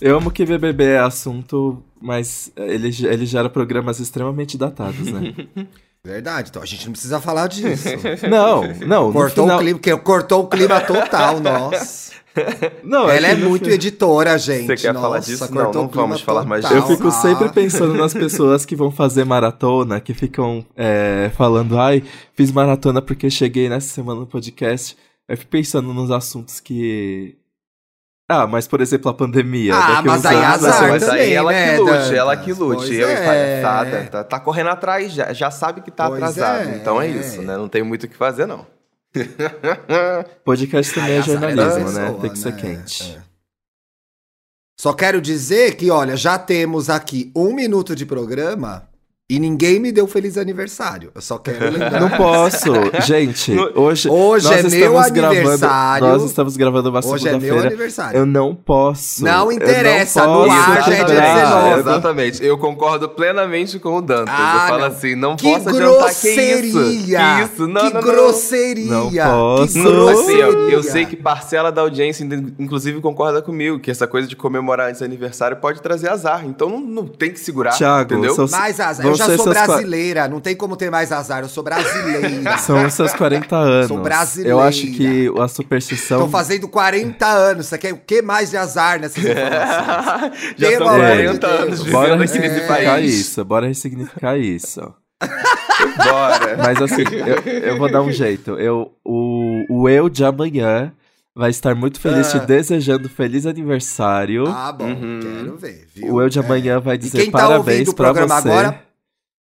Eu amo que BBB é assunto, mas ele, ele gera programas extremamente datados, né? Verdade, então a gente não precisa falar disso. Não, não. Cortou final... o clima, que cortou o clima total, nossa. Não, Ela é, muito final... editora, gente. Você quer nossa, falar disso? Não, não vamos falar mais disso. Eu fico sempre pensando nas pessoas que vão fazer maratona, que ficam é, falando, ai, fiz maratona porque cheguei nessa semana no podcast. Eu fico pensando nos assuntos que ah, mas por exemplo a pandemia. Ah, mas aí anos, azar mas também, aí ela né, que lute, ela que lute. Eu é. e palhaçada, tá, tá correndo atrás, já, já sabe que tá Pois atrasado. é. Então é isso, né? Não tem muito o que fazer, não. Podcast também é é jornalismo, né? pessoa, Tem que ser né? quente. É. Só quero dizer que, olha, já temos aqui um minuto de programa e ninguém me deu feliz aniversário. Eu só quero lembrar. Não posso. Gente, hoje, Hoje nós é meu gravando, aniversário. Nós estamos gravando uma Hoje é meu aniversário. eu não posso. Não interessa, não no posso ar já é dia quebrar. 19. Exatamente. Eu concordo plenamente com o Dantas. Ah, eu falo não. assim, não que posso adiantar que grosseria! isso. Que isso, não, que não, não. grosseria! Não Que posso. Não, grosseria! assim, eu, eu sei que parcela da audiência, inclusive, concorda comigo, que essa coisa de comemorar esse aniversário pode trazer azar. Então não, não tem que segurar. Thiago, entendeu? Mais azar. Já sou qua- brasileira, não tem como ter mais azar. Eu sou brasileira. São os seus 40 anos. Sou brasileira. Eu acho que a superstição. Tô fazendo 40 anos. Você quer o que mais de azar nessas informações? Já são amor de 40 Deus. anos Bora aqui nesse ressignificar país. isso, bora ressignificar isso. Bora. Mas assim, eu, eu vou dar um jeito. Eu, o, o eu de amanhã vai estar muito feliz Ah. te desejando feliz aniversário. Ah, bom, Uhum. quero ver. Viu? o eu de É. amanhã vai E dizer quem tá parabéns ouvindo o pra programa você. agora,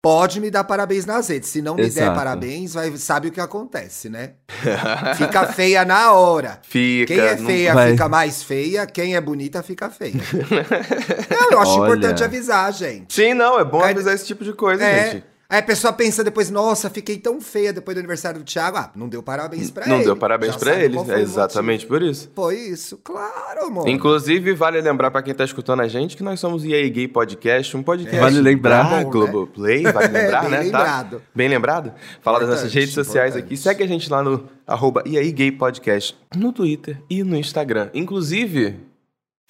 pode me dar parabéns nas redes. Se não me der Exato. parabéns, vai, sabe o que acontece, né? Fica feia na hora. Fica. Quem é feia Vai. fica mais feia, quem é bonita fica feia. não, eu acho Olha. importante avisar, gente. Sim, não, é bom Cai- avisar esse tipo de coisa, É. gente. Aí a pessoa pensa depois, nossa, fiquei tão feia depois do aniversário do Thiago. Ah, não deu parabéns pra Não ele. deu parabéns Já pra ele. É o exatamente por isso. Foi isso, claro, amor. Inclusive, vale lembrar pra quem tá escutando a gente que nós somos o EA Gay Podcast, um podcast Vale lembrar. Bom, né? Globoplay, vale lembrar, É, bem né? lembrado. Tá? Bem lembrado? Falar das nossas redes sociais importante. aqui. Segue a gente lá no arroba EA Gay Podcast, no Twitter e no Instagram. Inclusive,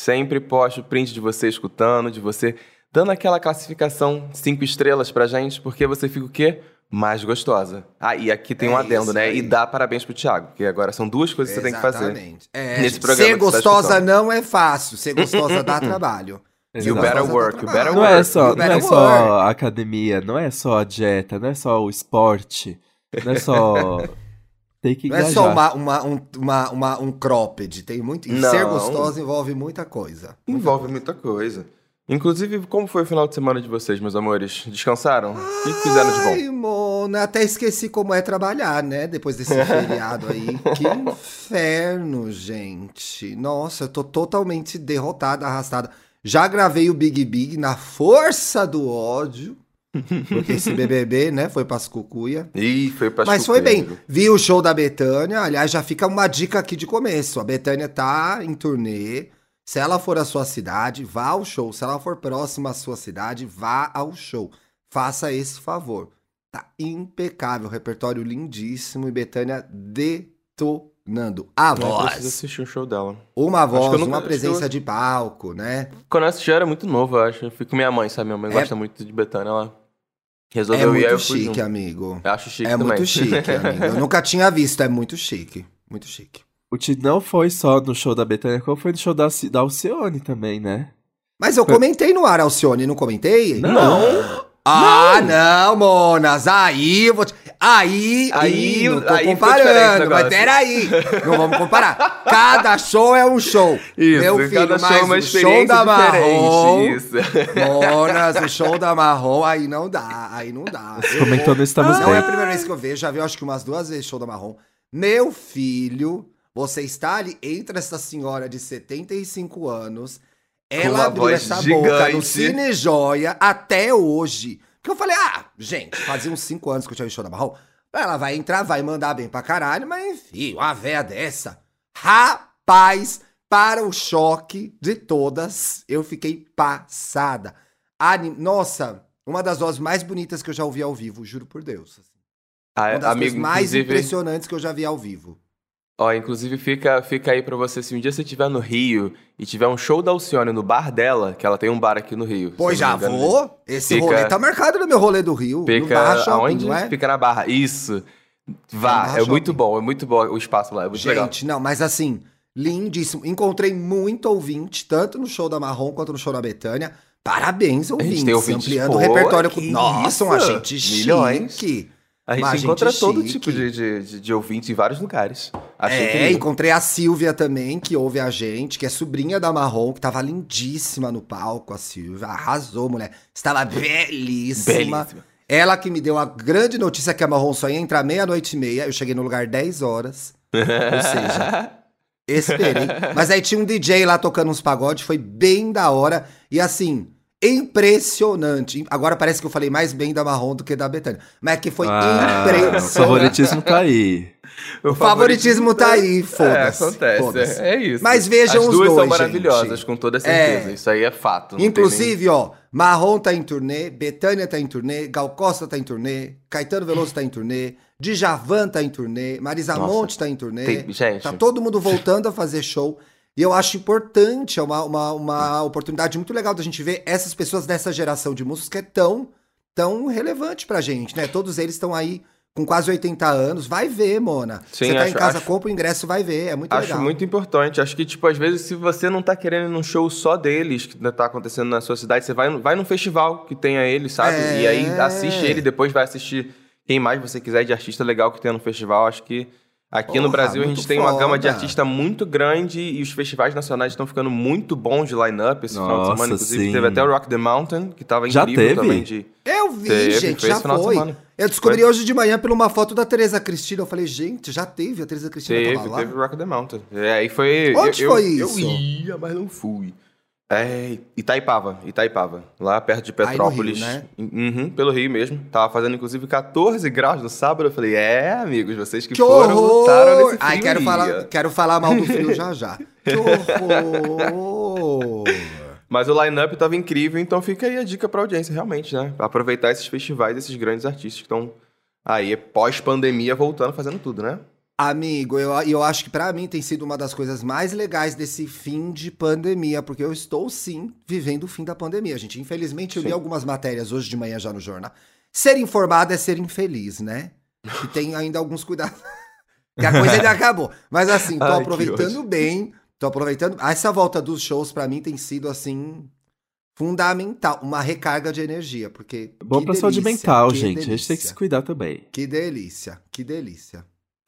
sempre posto print de você escutando, de você dando aquela classificação cinco estrelas pra gente, porque você fica o quê? Mais gostosa. Ah, e aqui tem um É adendo, isso né? aí. E dá parabéns pro Thiago, porque agora são duas coisas que você tem que fazer. Exatamente. É, nesse programa ser tá gostosa não é fácil. Ser gostosa dá trabalho. E o better work, o better Não é work. só, You não é só work. a academia, não é só a dieta, não é só o esporte, não é só. Tem que Não é só uma, uma, um, uma, uma- um cropped. Tem muito. e Não. Ser gostosa envolve muita coisa. Envolve muita coisa. Inclusive, como foi o final de semana de vocês, meus amores? Descansaram? O que fizeram de bom? Ai, Mona, até esqueci como é trabalhar, né? Depois desse feriado aí. Que inferno, gente. Nossa, eu tô totalmente derrotada, arrastada. Já gravei o Big Big na força do ódio. Porque esse BBB, né, foi pras cucuia. Ih, foi pra Mas foi bem. Vi o show da Betânia. Aliás, já fica uma dica aqui de começo. A Betânia tá em turnê. Se ela for à sua cidade, vá ao show. Se ela for próxima à sua cidade, vá ao show. Faça esse favor. Tá impecável. Repertório lindíssimo. E Betânia detonando. A Eu preciso voz. assistir o show dela. Uma eu voz, nunca- uma presença eu- de palco, né? Quando eu assisti, eu era muito novo, eu acho. Eu fui com minha mãe, sabe? Minha mãe É- gosta muito de Betânia, ela É resolveu ir, aí muito eu chique, junto. amigo. Eu acho chique É também. muito chique, amigo. Eu nunca tinha visto. É muito chique. Muito chique. O Ti não foi só no show da Betânia, como foi no show da, da Alcione também, né? Mas eu comentei no ar, Alcione, não comentei? Não. Ah, não, Monas. Aí eu vou te... Aí, Aí- não tô aí comparando, mas peraí. Não vamos comparar. Cada show é um show. Isso, Meu filho, cada mas show é uma o show experiência da Marrom... Isso. Monas, o show da Marrom, aí não dá, aí não dá. Eu Comentou no Estamos Não é a Bem. primeira vez que eu vejo, já vi acho que umas duas vezes show da Marrom. Meu filho, você está ali entre essa senhora de 75 anos, ela abriu essa boca no gigante. Cine Joia até hoje. Porque eu falei, ah, gente, fazia uns 5 anos que eu tinha visto da Marrom. Ela vai entrar, vai mandar bem pra caralho, mas enfim, uma véia dessa. Rapaz, para o choque de todas, eu fiquei passada. Anim- Nossa, uma das vozes mais bonitas que eu já ouvi ao vivo, juro por Deus. assim. Ah, Uma das amigo, mais inclusive, impressionantes que eu já vi ao vivo. Ó, inclusive fica, fica aí pra você, se um dia você estiver no Rio e tiver um show da Alcione no bar dela, que ela tem um bar aqui no Rio. Eu já engano. vou. Esse Fica- rolê tá marcado no meu rolê do Rio. no Fica Barra Shopping, aonde? não é? Fica na Barra. Isso. Vá, é muito bom, é muito bom o espaço lá, é muito legal. Gente, não, mas assim, lindíssimo. Encontrei muito ouvinte, tanto no show da Marrom quanto no show da Betânia. Parabéns, ouvintes. tem ouvintes, ampliando pô, o repertório. que Nossa, um agente chique. A gente encontra todo tipo de, de, de, ouvintes em vários lugares. Achei É, incrível. encontrei a Silvia também, que ouve a gente, que é sobrinha da Marrom, que tava lindíssima no palco, a Silvia. Arrasou, mulher. Estava belíssima. Belíssima. Ela que me deu a grande notícia que a Marrom só ia entrar meia-noite e meia. Eu cheguei no lugar 10 horas. Ou seja, esperei. Mas aí tinha um DJ lá tocando uns pagodes, foi bem da hora. E assim, impressionante. Agora parece que eu falei mais bem da Marrom do que da Betânia. Mas é que foi Ah, o impressionante. favoritismo tá aí. O favoritismo tá aí, É, foda-se. acontece. foda-se. É, é isso. Mas vejam As os duas dois, são maravilhosas, gente. com toda certeza. É. Isso aí é fato. não tem Inclusive, ó, Marrom tá em turnê, Betânia tá em turnê, Gal Costa tá em turnê, Caetano Veloso tá em turnê, Djavan tá em turnê, Marisa Nossa, Monte tá em turnê. tem- gente. Tá todo mundo voltando a fazer show. E eu acho importante, é uma, uma, uma oportunidade muito legal da gente ver essas pessoas dessa geração de músicos que é tão, tão relevante pra gente, né? Todos eles estão aí com quase 80 anos. Vai ver, Mona. Sim, Você tá acho- em casa, acho- compra o ingresso, vai ver. É muito Acho legal. muito importante. Acho que, tipo, às vezes, se você não tá querendo ir num show só deles, que tá acontecendo na sua cidade, você vai, vai num festival que tenha ele, sabe? É. E aí assiste ele, depois vai assistir quem mais você quiser de artista legal que tenha no festival. Acho que aqui no Porra, Brasil a gente tem uma gama de foda. artista muito grande e os festivais nacionais estão ficando muito bons de line-up esse final de Nossa, semana. Inclusive, sim. teve até o Rock the Mountain, que tava Já incrível teve? também de. Eu vi, Teve, gente, foi já de foi. semana. Eu descobri hoje de manhã por uma foto da Tereza Cristina. Eu falei, gente, já teve a Tereza Cristina Teve, tava lá. teve o Rock the Mountain. É, aí foi. Onde eu, foi eu, isso? Eu ia, mas não fui. É, Itaipava, Itaipava, lá perto de Aí no Petrópolis. Rio, né? Uhum, pelo Rio mesmo. Tava fazendo inclusive 14 graus no sábado. Eu falei, é, amigos, vocês que, Que foram, lutaram horror! nesse frio. Ai, quero falar, quero falar mal do frio já já. Que horror! Mas o line-up tava incrível, então fica aí a dica pra audiência, realmente, né? Aproveitar esses festivais, esses grandes artistas que estão aí, pós-pandemia, voltando, fazendo tudo, né? Amigo, eu, eu acho que pra mim tem sido uma das coisas mais legais desse fim de pandemia, porque eu estou sim vivendo o fim da pandemia, gente. Infelizmente, eu li Sim. algumas matérias hoje de manhã já no jornal. Ser informado é ser infeliz, né? E tem ainda alguns cuidados. que a coisa ainda acabou. Mas assim, tô Ai, aproveitando bem. Tô aproveitando. Essa volta dos shows pra mim tem sido assim fundamental, uma recarga de energia, porque Bom pra saúde delícia, mental, gente. A gente tem que delícia. se cuidar também. Que delícia, que delícia.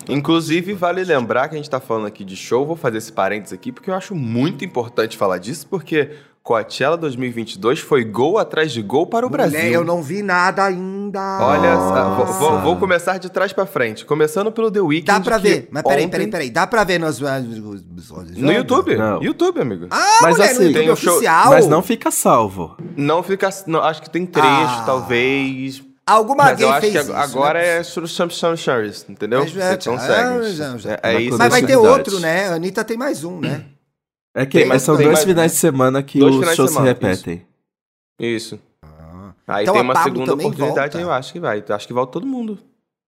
Inclusive, vale lembrar que a gente tá falando aqui de show, vou fazer esse parênteses aqui, porque eu acho muito importante falar disso, porque Coachella 2022 foi gol atrás de gol para o Mulher, Brasil. eu não vi nada ainda. Olha, só, vou, vou- vou começar de trás pra frente. Começando pelo The Weeknd. Dá pra que ver. Mas peraí, ontem- peraí, peraí. Dá pra ver nos. No YouTube. Não. YouTube, amigo. Ah, Mas mulher, assim, tem um show- oficial. Mas não fica salvo. Não fica. não, acho que tem trecho, Ah. talvez. Alguma Mas gay eu acho fez que isso. agora né? é sur- some some shares, entendeu? Mas, Você é, consegue. ah, já, já. É, é isso. Mas vai ter outro, né? A Anitta tem mais um, né? É que Tem mais- são tem dois mais- finais de semana que Dois os shows se repetem. Isso. Aí Então tem uma segunda oportunidade, volta? eu acho que vai. Acho que volta todo mundo.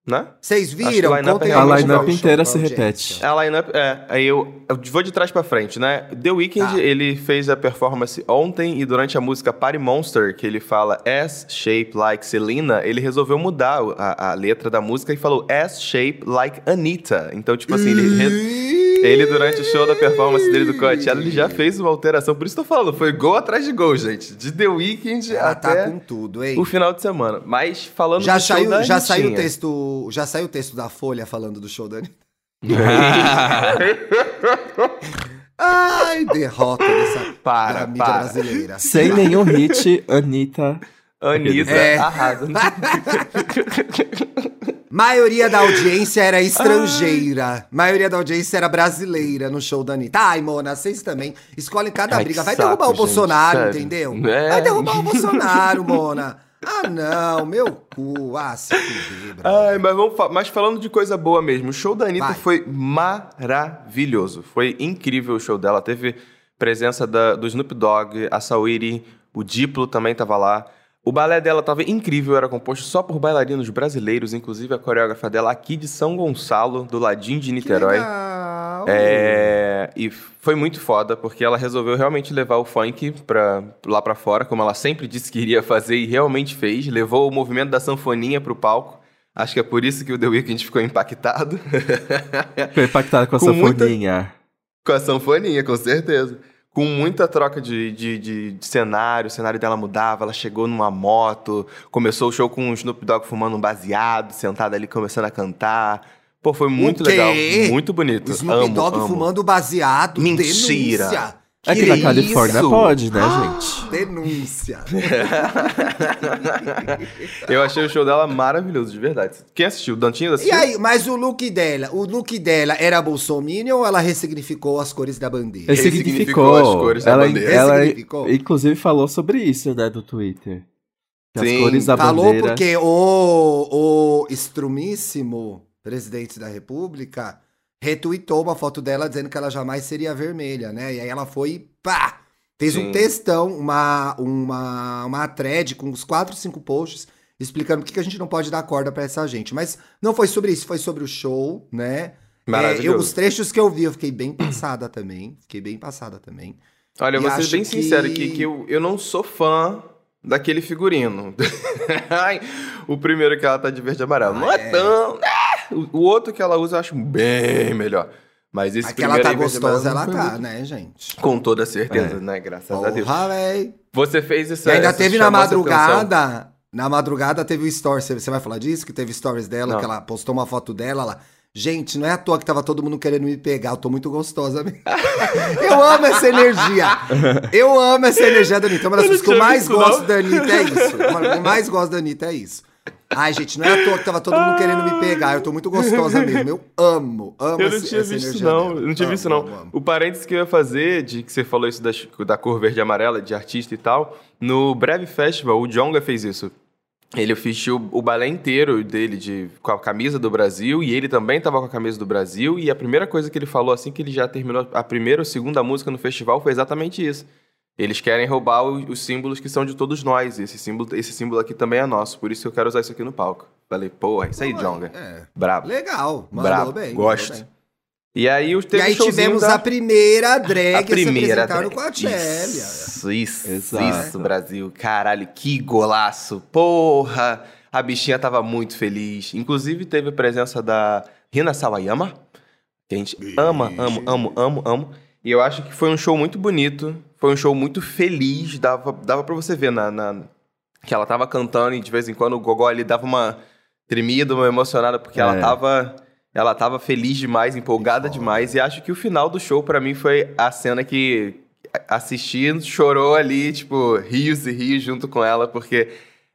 Né? Vocês viram? o line-up é A line-up inteira se repete. A lineup, é, aí eu, eu vou de trás pra frente, né? The Weeknd, Tá. ele fez a performance ontem e durante a música Party Monster, que ele fala S-shape like Selena, ele resolveu mudar a, a letra da música e falou S-shape like Anitta. Então, tipo assim, ele, re- ele durante o show da performance dele do Coachella, ele já fez uma alteração. Por isso que eu tô falando, foi gol atrás de gol, gente. De The Weeknd Ela até tá com tudo, hein? o final de semana. Mas falando Já do show saiu, da já saiu o Anitinha. Já saiu o texto da Folha falando do show da Anitta. Ai, derrota dessa Para, da mídia para. brasileira. Sem nenhum hit, Anitta. Anitta É. arrasa. Maioria da audiência era estrangeira. Maioria da audiência era brasileira no show da Anitta. Ai, Mona, vocês também escolhem cada Ai, briga. Vai saco, derrubar o gente, Bolsonaro, sério. entendeu? É. Vai derrubar o Bolsonaro, Mona. Ah, não, meu cu. Ah, se fuder, brother. Ai, mas, vamos fa- mas falando de coisa boa mesmo, o show da Anitta Vai. foi maravilhoso. Foi incrível o show dela. Teve presença da- do Snoop Dogg, a Saweetie, o Diplo também tava lá. O balé dela tava incrível, era composto só por bailarinos brasileiros, inclusive a coreógrafa dela aqui de São Gonçalo, do ladinho de Niterói. Legal. É, e foi muito foda, porque ela resolveu realmente levar o funk pra, lá pra fora, como ela sempre disse que iria fazer e realmente fez. Levou o movimento da sanfoninha pro palco. Acho que é por isso que o The Weeknd ficou impactado. Ficou impactado com a Com muita- sanfoninha. com a sanfoninha, com certeza. Com muita troca de, de, de- de cenário, o cenário dela mudava, ela chegou numa moto, começou o show com o Snoop Dogg fumando um baseado, sentado ali começando a cantar. Pô, foi muito quê? legal, muito bonito. O Snoop amo, Dogg amo. fumando baseado. Mentira. Denúncia. É que Que na Califórnia isso? pode, né, gente? Denúncia. Eu achei o show dela maravilhoso, de verdade. Quem assistiu? Dantinho E assistiu? aí, mas o look dela, o look dela era bolsominion ou ela ressignificou as cores da bandeira? Ele Ele significou significou. as cores da ela, bandeira. ela, Ressignificou? inclusive, falou sobre isso, né, do Twitter. Que As Sim, cores da Falou bandeira. porque o, o estrumíssimo presidente da república retweetou uma foto dela dizendo que ela jamais seria vermelha, né? E aí ela foi, pá, fez Sim. um textão, uma, uma, uma thread com uns quatro, cinco posts explicando por que a gente não pode dar corda pra essa gente. Mas não foi sobre isso, foi sobre o show, né? É, Maravilhoso. eu, os trechos que eu vi, eu fiquei bem passada também. Fiquei bem passada também. Olha, eu vou E ser bem sincero que- aqui, que eu, eu não sou fã daquele figurino. O primeiro que ela tá de verde e amarelo. não é, é. tão... O, o outro que ela usa eu acho bem melhor. Mas esse Mas que ela primeiro tá gostosa, ela tá, muito. né, gente? Com toda certeza, É. né? Graças a Deus. Porra, véi. Você fez. E ainda essa- teve na madrugada. Na madrugada teve o story. Você vai falar disso? Que teve stories dela, Não. que ela postou uma foto dela lá. Gente, não é à toa que tava todo mundo querendo me pegar. Eu tô muito gostosa mesmo. eu amo essa energia. Eu amo essa energia da Anitta. Uma das coisas que eu mais gosto não. da Anitta é isso. Uma eu mais gosto da Anitta é isso. Ai, gente, não é à toa que tava todo mundo querendo me pegar. Eu tô muito gostosa mesmo. Eu amo, amo Eu não esse- tinha visto, não. dela. Eu não tinha Amo, visto, não. amo, amo. O parênteses que eu ia fazer, de que você falou isso da, da cor verde e amarela, de artista e tal, no Breve Festival, o Jonga fez isso. Ele vestiu o balé inteiro dele de, com a camisa do Brasil e ele também tava com a camisa do Brasil. E a primeira coisa que ele falou assim que ele já terminou a primeira ou segunda música no festival foi exatamente isso. Eles querem roubar o- os símbolos que são de todos nós. E esse símbolo, esse símbolo aqui também é nosso. Por isso que eu quero usar isso aqui no palco. Falei, porra, isso aí, Jonga. É, Brabo. legal. Mandou Brabo. bem. Gosto. mandou bem. E aí, os E aí tivemos da- a primeira drag a a se primeira apresentar no drag. Coachella. Isso, isso, Exato. isso, Brasil. Caralho, que golaço. Porra! A bichinha tava muito feliz. Inclusive, teve a presença da Rina Sawayama, que a gente ama, amo, amo, amo, amo. E eu acho que foi um show muito bonito. Foi um show muito feliz. Dava, dava pra você ver na, na- que ela tava cantando e de vez em quando o Gogó ali dava uma tremida, uma emocionada, porque ela É. tava. Ela tava feliz demais, empolgada demais. E acho que o final do show, pra mim, foi a cena que assistindo, chorou ali, tipo, rios e rios junto com ela, porque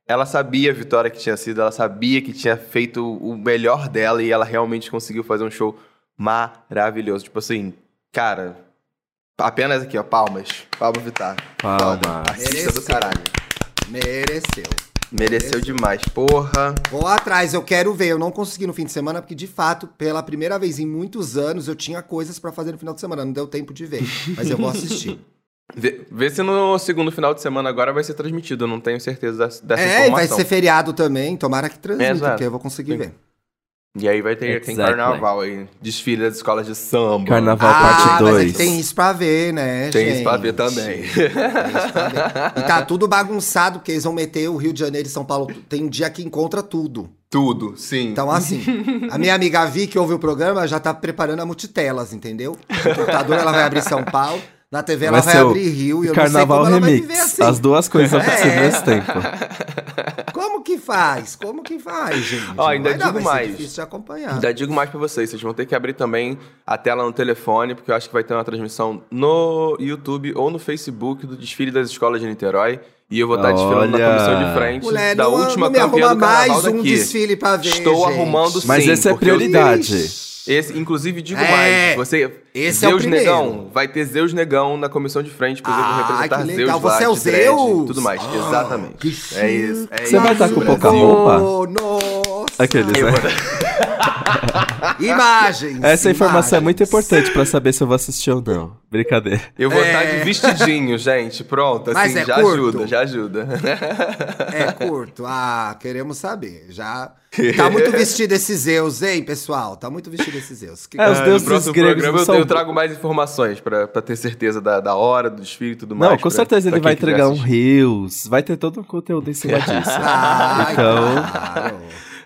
ela sabia a vitória que tinha sido, ela sabia que tinha feito o melhor dela e ela realmente conseguiu fazer um show maravilhoso. Tipo assim, cara, apenas aqui, ó, palmas. Palmas, Vitar. Palmas. Foda. Artista do caralho. Mereceu. Mereceu demais, porra. Vou atrás, eu quero ver. Eu não consegui no fim de semana, porque de fato, pela primeira vez em muitos anos, eu tinha coisas pra fazer no final de semana. Não deu tempo de ver. Mas eu vou assistir. Vê, vê se no segundo final de semana agora vai ser transmitido, eu não tenho certeza dessa, dessa é, e vai informação. ser feriado também. Tomara que transmita, Exato. porque eu vou conseguir Sim. ver. E aí vai ter tem Exactly. carnaval aí, desfile das escolas de samba. Carnaval ah, parte mas aí 2. tem isso pra ver, né, Tem gente? isso pra ver também. Tem isso pra ver. E tá tudo bagunçado, porque eles vão meter o Rio de Janeiro e São Paulo. Tem um dia que encontra tudo. Tudo, sim. Então, assim, a minha amiga Vi, que ouve o programa, já tá preparando a multitelas, entendeu? No computador ela vai abrir São Paulo, na TV ela vai, abrir Rio e eu Carnaval não sei como ela vai Remix. viver assim. As duas coisas acontecendo É. ao mesmo tempo. Como que faz? Como que faz, gente? Ó, ainda Vai dar, digo vai ser mais. difícil de acompanhar. Ainda digo mais pra vocês, vocês vão ter que abrir também a tela no telefone, porque eu acho que vai ter uma transmissão no YouTube ou no Facebook do desfile das escolas de Niterói. E eu vou estar desfilando na comissão de frente Mulher, da não, última não me campeã do carnaval mais um desfile pra ver, Estou gente. arrumando sim. Mas esse é porque eu- prioridade. Esse, inclusive, digo É, mais, você... esse é o Zeus primeiro. Negão, vai ter Zeus Negão na comissão de frente, inclusive eu vou Ah, representar que Zeus legal. lá, Você é o de dread, Zeus? tudo mais, Ah, exatamente. que é isso, é Você vai isso, estar com pouca roupa? Oh! Aqueles, né? Imagens. Essa informação é muito importante pra saber se eu vou assistir ou não. Brincadeira. Eu vou É. estar de vestidinho, gente. Pronto, Mas assim, é já curto? ajuda, já ajuda. É curto. Ah, queremos saber. Já. Tá muito vestido esse Zeus, hein, pessoal? Tá muito vestido esse Zeus. Que... É, os Ah, deuses no próximo gregos programa eu, são- eu trago mais informações pra, pra ter certeza da, da hora, do desfile e tudo mais. Não, com pra- certeza pra ele vai entregar um. Reels, vai ter todo um conteúdo em cima disso. Ai, Então- claro.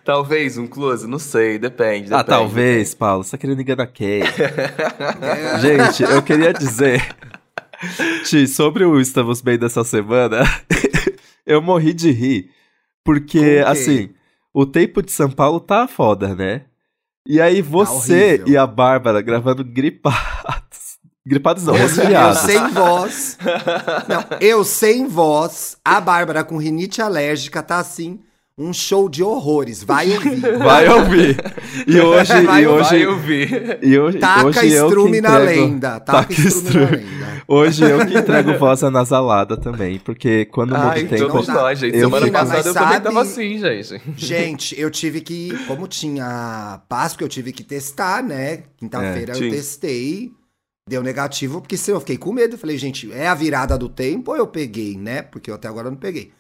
Talvez um close, não sei, depende. Ah, depende. talvez, Paulo, você tá querendo enganar quem? Gente, eu queria dizer, Ti, sobre o Estamos Bem dessa semana, eu morri de rir, porque, assim, o tempo de São Paulo tá foda, né? E aí você horrível. e a Bárbara gravando gripados. Gripados não, Eu resfriados. sem voz. Não, eu sem voz. A Bárbara com rinite alérgica tá assim, um show de horrores. Vai ouvir. Vai ouvir. E hoje, Vai e hoje, Vai ouvir. e hoje, Taca hoje estrume na entrego- lenda. Taca, Taca estrume na lenda. Hoje eu que entrego voz anasalada também, porque quando muda Ai, o tempo... todos nós, gente. Eu Semana fico- passada Mas eu também sabe- tava assim, gente. Gente, eu tive que. Como tinha Páscoa, eu tive que testar, né? Quinta-feira É, eu testei. Deu negativo, porque senão eu fiquei com medo. Eu falei, gente, é a virada do tempo ou eu peguei, né? Porque eu até agora não peguei.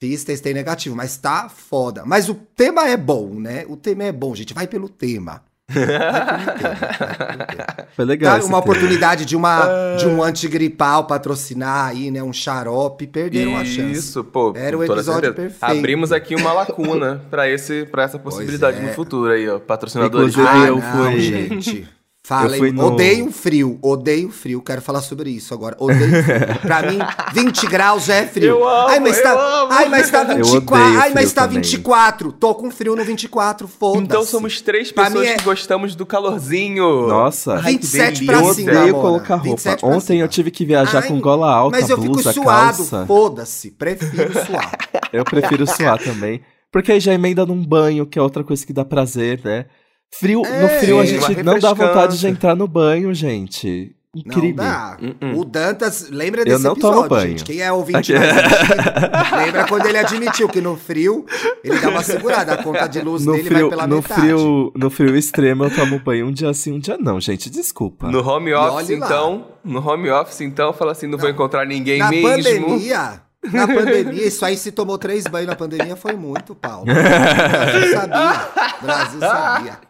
Fiz, testei negativo, mas tá foda. Mas o tema é bom, né? O tema é bom, gente. Vai pelo tema. Vai pelo tema, vai pelo tema. Foi legal Tá, uma tema. oportunidade de, uma, de um antigripal patrocinar aí, né? Um xarope, perderam a chance. Isso, pô. Era o episódio certeza. perfeito. Abrimos aqui uma lacuna pra, esse, pra essa possibilidade é. no futuro aí, ó. Patrocinadores. Inclusive, Ah, eu não, fui- gente. Eu fui no- odeio frio, odeio frio. Quero falar sobre isso agora. Odeio frio. pra mim, 20 graus já é frio. Eu amo, ai, mas tá, eu amo. ai, mas tá Eu 24. odeio Ai, mas frio tá também. 24. Tô com frio no 24, foda-se. Então somos três Pra pessoas mim é- que gostamos do calorzinho. Nossa. Ai, que 27 delícia. pra Eu cima, odeio Mona. colocar roupa. 27 pra Ontem cima. eu tive que viajar Ai, com gola alta, Mas eu fico blusa, suado, calça. foda-se. Prefiro suar. Eu prefiro suar também. Porque aí já emenda num banho, que é outra coisa que dá prazer, né? Frio, no É, frio a sim, gente não dá vontade de entrar no banho, gente. Não Incrível. dá. Uh-uh. O Dantas, lembra Eu desse não episódio, banho. gente? Quem é ouvinte mais antigo, lembra quando ele admitiu que no frio ele dá uma segurada, a conta de luz No dele vai frio, pela no, metade. frio, no frio extremo eu tomo banho um dia sim, um dia não, gente. Desculpa. No home office, então. No home office, então, fala assim: não, vou encontrar ninguém Na mesmo. pandemia, na pandemia, isso aí se tomou três banhos na pandemia foi muito, Paulo. O Brasil sabia. O Brasil sabia.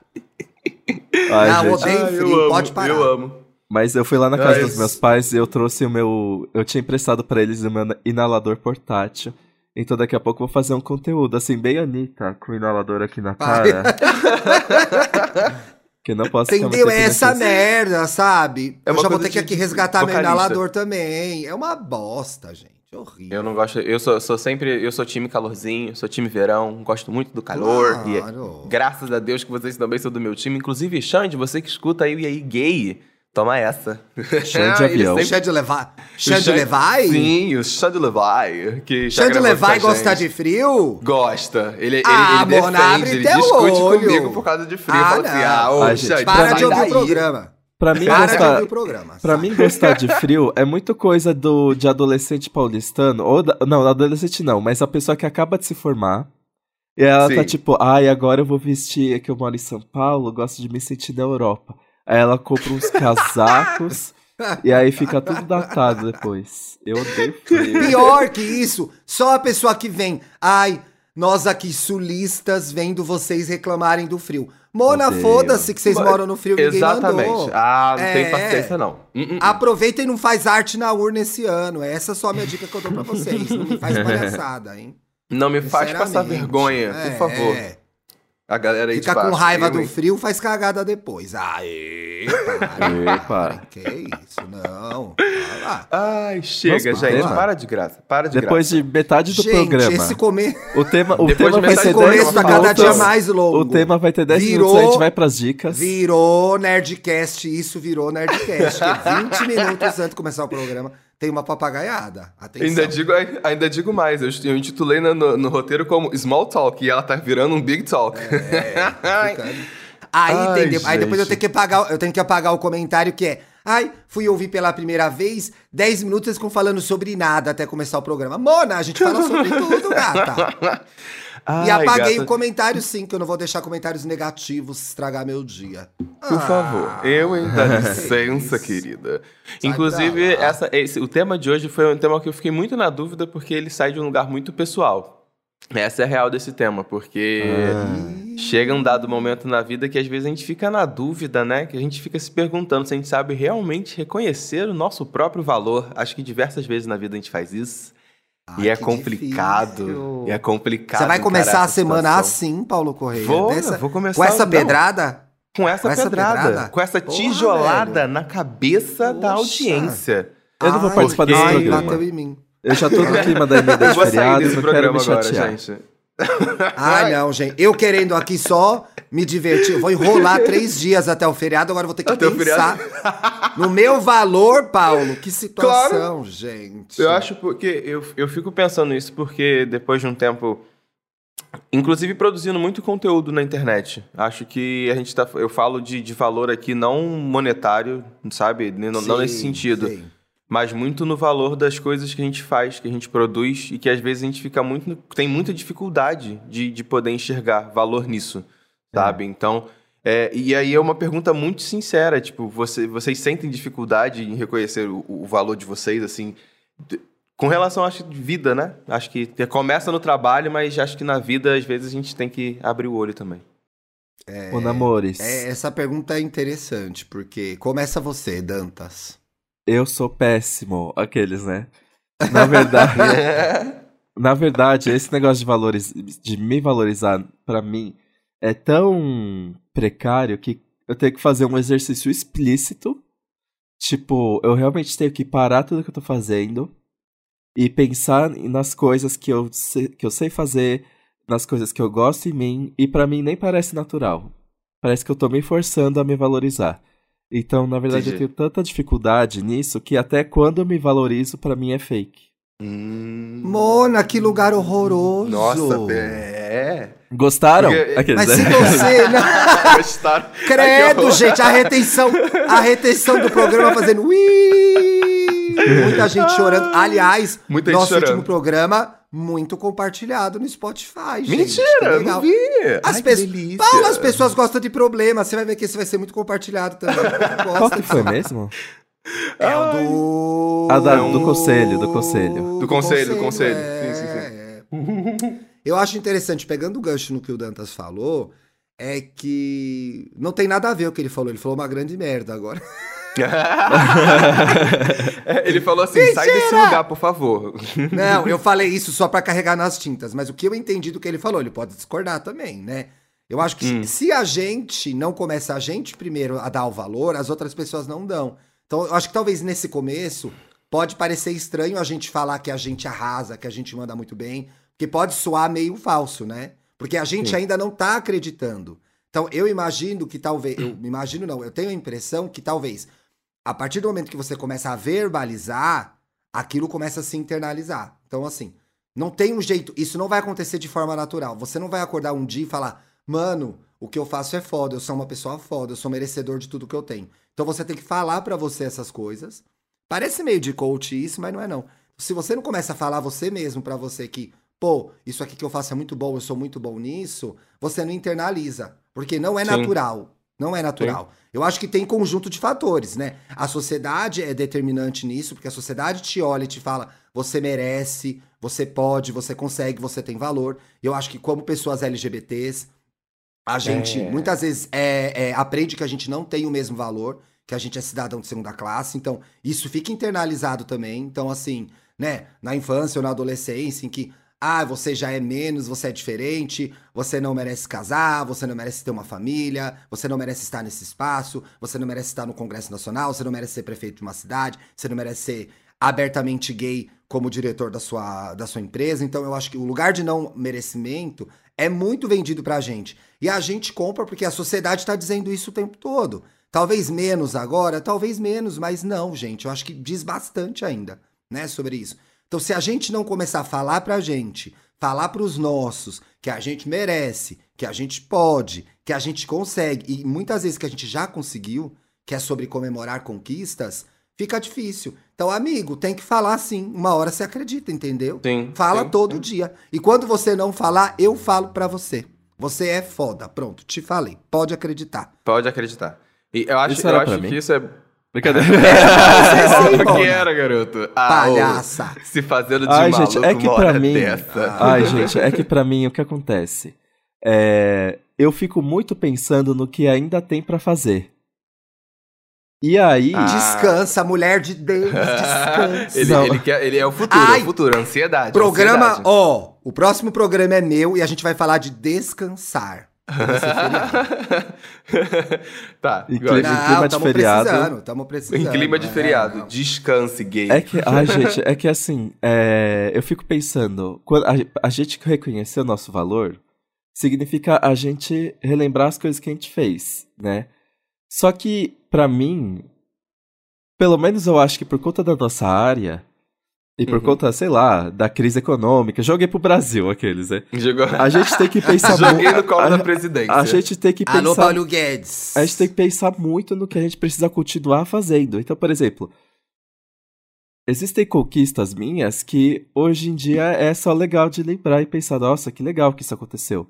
Ai, Não, gente. odeio Ai, frio, amo, pode parar. Eu amo. Mas eu fui lá na casa Mas- dos meus pais e eu trouxe o meu. Eu tinha emprestado pra eles o meu inalador portátil. Então daqui a pouco eu vou fazer um conteúdo, assim, bem Anitta, com o inalador aqui na cara. que não posso Entendeu? É essa aqui. merda, sabe? É eu já vou ter que de- aqui resgatar meu inalador também. É uma bosta, gente. Horrível. Eu não gosto. Eu sou, sou sempre. Eu sou time calorzinho, sou time verão, gosto muito do calor. E Claro. graças a Deus que vocês também são do meu time. Inclusive, Xande, você que escuta aí e aí gay, toma essa. Xande avião. sempre- Xande Levi. Xande Xande- Levi? Sim, o Xande Levi. Que tá Xande Levi gosta de frio? Gosta. Ele, ele, Ah, ele defende, ele discute olho. comigo por causa de frio. Ah, Fala assim, não. ah, ô, gente, Xande, Para de ouvir o programa. Pra mim, Para de gostar, programa. pra mim gostar de frio é muito coisa do, de adolescente paulistano. Ou da- não, adolescente não, mas a pessoa que acaba de se formar. E ela tá Sim. tipo, ai, agora eu vou vestir, é que eu moro em São Paulo, gosto de me sentir na Europa. Aí ela compra uns casacos e aí fica tudo datado depois. Eu odeio frio. Pior que isso, só a pessoa que vem. Ai, nós aqui sulistas vendo vocês reclamarem do frio. Mona, foda-se que vocês Mas- moram no frio, ninguém Exatamente. mandou. Ah, não É. tem paciência, não. Hum, hum. Aproveita e não faz arte na urna esse ano. Essa é só a minha dica que eu dou pra vocês. Não me faz palhaçada, hein? Não me faz passar vergonha, É, por favor. é. A galera aí Fica com raiva eu, do hein? frio, faz cagada depois. Aê, para, para. Que isso, não. Ah, Ai, chega, Vamos gente. lá. Para de graça. Para de Depois graça. de metade do Gente, programa. esse come... O tema, o Depois tema de vai metade ser do 10 começo tá cada dia minutos. mais longo. O tema vai ter 10 Virou- minutos, a gente vai pras dicas. Virou Nerdcast, isso virou Nerdcast. que 20 minutos antes de começar o programa, tem uma papagaiada. Atenção. Ainda digo, ainda digo mais, eu, intitulei no, no- no roteiro como Small Talk e ela tá virando um Big Talk. É. Aí, Ai, entendeu? Aí depois eu tenho que apagar, eu tenho que apagar o comentário que é. Ai, fui ouvir pela primeira vez, 10 minutos eles ficam falando sobre nada até começar o programa. Mona, a gente fala sobre tudo, gata. e Ai, apaguei gata, o comentário sim, que eu não vou deixar comentários negativos estragar meu dia. Por Ah, favor, eu, hein? Dá licença, isso. querida. Sai Inclusive, essa, esse- o tema de hoje foi um tema que eu fiquei muito na dúvida, porque ele sai de um lugar muito pessoal. Essa é a real desse tema, porque Ah. chega um dado momento na vida que às vezes a gente fica na dúvida, né? Que a gente fica se perguntando se a gente sabe realmente reconhecer o nosso próprio valor. Acho que diversas vezes na vida a gente faz isso. Ai, e é complicado. difícil. E é complicado. Você vai começar a semana situação. assim, Paulo Correia? Vou, Dessa- vou começar. Com essa não, pedrada? Com essa, Com essa pedrada, pedrada? Com essa Porra, tijolada velho. na cabeça da Poxa. audiência. Eu não vou Ai, participar desse ai, programa. bateu em mim. Eu já tô no clima da emenda Eu de feriado, não quero me agora, chatear. gente. Ai, não, gente. Eu querendo aqui só me divertir. Eu vou enrolar três dias até o feriado, agora vou ter que Até pensar no meu valor, Paulo. Que situação, gente. Eu acho porque eu, eu fico pensando nisso porque depois de um tempo, inclusive produzindo muito conteúdo na internet, acho que a gente tá. Eu falo de, de valor aqui não monetário, sabe? Não, não Sim, nesse sentido. sim. Mas muito no valor das coisas que a gente faz, que a gente produz e que às vezes a gente fica muito tem muita dificuldade de, de poder enxergar valor nisso, sabe? Então, é, e aí é uma pergunta muito sincera, tipo, você, vocês sentem dificuldade em reconhecer o, o valor de vocês, assim, d- com relação, acho, de vida, né? Acho que começa no trabalho, mas acho que na vida, às vezes, a gente tem que abrir o olho também. Ô, namores, É, essa pergunta é interessante, porque começa você, Dantas. Eu sou péssimo, aqueles, né? Na verdade, na verdade, esse negócio de valores, de me valorizar, pra mim, é tão precário que eu tenho que fazer um exercício explícito. Tipo, eu realmente tenho que parar tudo que eu tô fazendo e pensar nas coisas que eu sei, que eu sei fazer, nas coisas que eu gosto em mim, e pra mim nem parece natural. Parece que eu tô me forçando a me valorizar. Então, na verdade, Entendi. eu tenho tanta dificuldade nisso que até quando eu me valorizo, pra mim é fake. Hum. Mona, que lugar horroroso. Nossa, é. Gostaram? Porque- Aqueles, Mas né? se você. Não, Gostaram? Ai, que credo, gente, a retenção, a retenção do programa fazendo. Ui! Muita gente chorando. Aliás, Muita gente nosso chorando. último programa, muito compartilhado no Spotify, gente. que Mentira, legal. não vi. As Ai. Paulo, as pessoas gostam de problema. Você vai ver que esse vai ser muito compartilhado também. Qual que foi mesmo? É o do. Ah, da- do conselho, do conselho. Do conselho, do conselho. é, Sim, sim, sim. é. Eu acho interessante, pegando o gancho no que o Dantas falou, é que não tem nada a ver o que ele falou. Ele falou uma grande merda agora. É, Ele falou assim: sai desse lugar, por favor. Não, eu falei isso só pra carregar nas tintas, mas o que eu entendi do que ele falou, ele pode discordar também, né? Eu acho que se- Hum. se a gente não começa a gente primeiro a dar o valor, as outras pessoas não dão. Então, eu acho que talvez nesse começo pode parecer estranho a gente falar que a gente arrasa, que a gente manda muito bem, porque pode soar meio falso, né? Porque a gente Sim. ainda não tá acreditando. Então, eu imagino que talvez, eu imagino não, eu tenho a impressão que talvez a partir do momento que você começa a verbalizar, aquilo começa a se internalizar. Então, assim, não tem um jeito, isso não vai acontecer de forma natural. Você não vai acordar um dia e falar, mano, o que eu faço é foda, eu sou uma pessoa foda, eu sou merecedor de tudo que eu tenho. Então você tem que falar pra você essas coisas. Parece meio de coach isso, mas não é não. Se você não começa a falar você mesmo pra você que, pô, isso aqui que eu faço é muito bom, eu sou muito bom nisso, você não internaliza, porque não é Sim. natural. Não é natural. Eu acho que tem conjunto de fatores, né? A sociedade é determinante nisso, porque a sociedade te olha e te fala: você merece, você pode, você consegue, você tem valor. Eu acho que, como pessoas LGBTs, a gente É. muitas vezes é, é, aprende que a gente não tem o mesmo valor, que a gente é cidadão de segunda classe. Então, isso fica internalizado também. Então, assim, né, na infância ou na adolescência, em que. Ah, você já é menos, você é diferente, você não merece casar, você não merece ter uma família, você não merece estar nesse espaço, você não merece estar no Congresso Nacional, você não merece ser prefeito de uma cidade, você não merece ser abertamente gay como diretor da sua, da sua empresa. Então eu acho que o lugar de não merecimento é muito vendido pra gente. E a gente compra porque a sociedade tá dizendo isso o tempo todo. Talvez menos agora, talvez menos, mas não, gente. Eu acho que diz bastante ainda, né, sobre isso. Então, se a gente não começar a falar pra gente, falar pros nossos que a gente merece, que a gente pode, que a gente consegue, e muitas vezes que a gente já conseguiu, que é sobre comemorar conquistas, fica difícil. Então, amigo, tem que falar sim. Uma hora você acredita, entendeu? Sim. Fala sim, todo sim. dia. E quando você não falar, eu falo pra você. Você é foda. Pronto, te falei. Pode acreditar. Pode acreditar. E eu acho, Isso eu acho que mim? isso é. Brincadeira. sim, o que era, garoto? Ah, Palhaça. ô, se fazendo de Ai, maluco gente, é que pra mim- dessa. Ai, gente, é que pra mim o que acontece? É, eu fico muito pensando no que ainda tem pra fazer. E aí. Ah. Descansa, mulher de Deus, descansa. ele, ele, quer, ele é o futuro, Ai. é o futuro, ansiedade. Programa, ansiedade. ó, o próximo programa é meu e a gente vai falar de descansar. Tá, Em clima- Não, clima de tamo feriado. precisando, tamo precisando. Em clima de É, feriado, não. descanse, gay. É que, ai, gente, é que assim, é, eu fico pensando, quando a, a gente reconhecer o nosso valor, significa a gente relembrar as coisas que a gente fez, né? Só que, pra mim, pelo menos eu acho que por conta da nossa área, e por Uhum. conta, sei lá, da crise econômica, joguei pro Brasil aqueles, né? Jogou... A gente tem que pensar Joguei no muito. colo da A, presidência. a gente tem que Alô, pensar Paulo Guedes. a gente tem que pensar muito no que a gente precisa continuar fazendo. Então, por exemplo, existem conquistas minhas que hoje em dia é só legal de lembrar e pensar, nossa, que legal que isso aconteceu.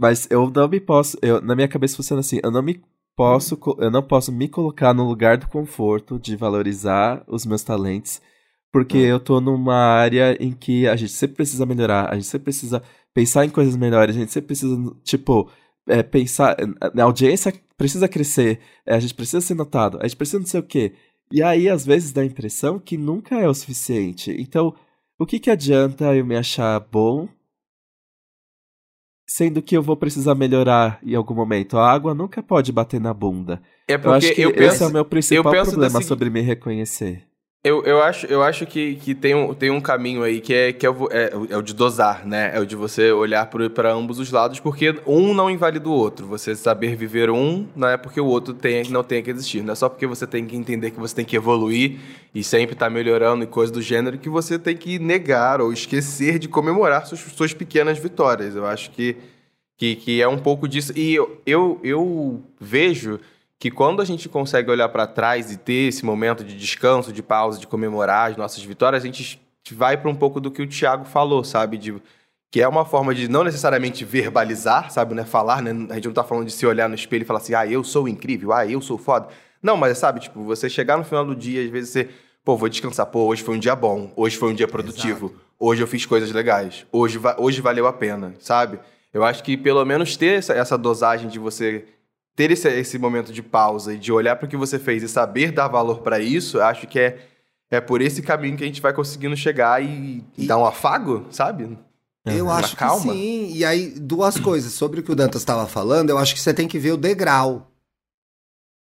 Mas eu não me posso, eu, na minha cabeça funciona assim, eu não me posso, eu não posso me colocar no lugar do conforto de valorizar os meus talentos, porque eu tô numa área em que a gente sempre precisa melhorar, a gente sempre precisa pensar em coisas melhores, a gente sempre precisa, tipo, é, pensar. A audiência precisa crescer, é, a gente precisa ser notado, a gente precisa não sei o quê. E aí, às vezes, dá a impressão que nunca é o suficiente. Então, o que, que adianta eu me achar bom, sendo que eu vou precisar melhorar em algum momento? A água nunca pode bater na bunda. É Eu porque acho que eu esse penso, é o meu principal problema segui- sobre me reconhecer. Eu, eu acho, eu acho que, que tem, um, tem um caminho aí que, é, que é, o, é, é o de dosar, né? É o de você olhar para ambos os lados, porque um não invalida o outro. Você saber viver um não é porque o outro tem, não tem que existir. Não é só porque você tem que entender que você tem que evoluir e sempre estar melhorando e coisas do gênero que você tem que negar ou esquecer de comemorar suas, suas pequenas vitórias. Eu acho que, que, que é um pouco disso. E eu, eu, eu vejo que quando a gente consegue olhar para trás e ter esse momento de descanso, de pausa, de comemorar as nossas vitórias, a gente vai para um pouco do que o Thiago falou, sabe? De, que é uma forma de não necessariamente verbalizar, sabe, né? Falar, né? A gente não tá falando de se olhar no espelho e falar assim, ah, eu sou incrível, ah, eu sou foda. Não, mas sabe, tipo, você chegar no final do dia, às vezes você, pô, vou descansar, pô, hoje foi um dia bom, hoje foi um dia produtivo, hoje eu fiz coisas legais, hoje, hoje valeu a pena, sabe? Eu acho que pelo menos ter essa, essa dosagem de você ter esse, esse momento de pausa e de olhar para o que você fez e saber dar valor para isso, acho que é, é por esse caminho que a gente vai conseguindo chegar e, E- dar um afago, sabe? Eu Na acho calma. que sim. E aí, duas coisas. Sobre o que o Dantas estava falando, eu acho que você tem que ver o degrau.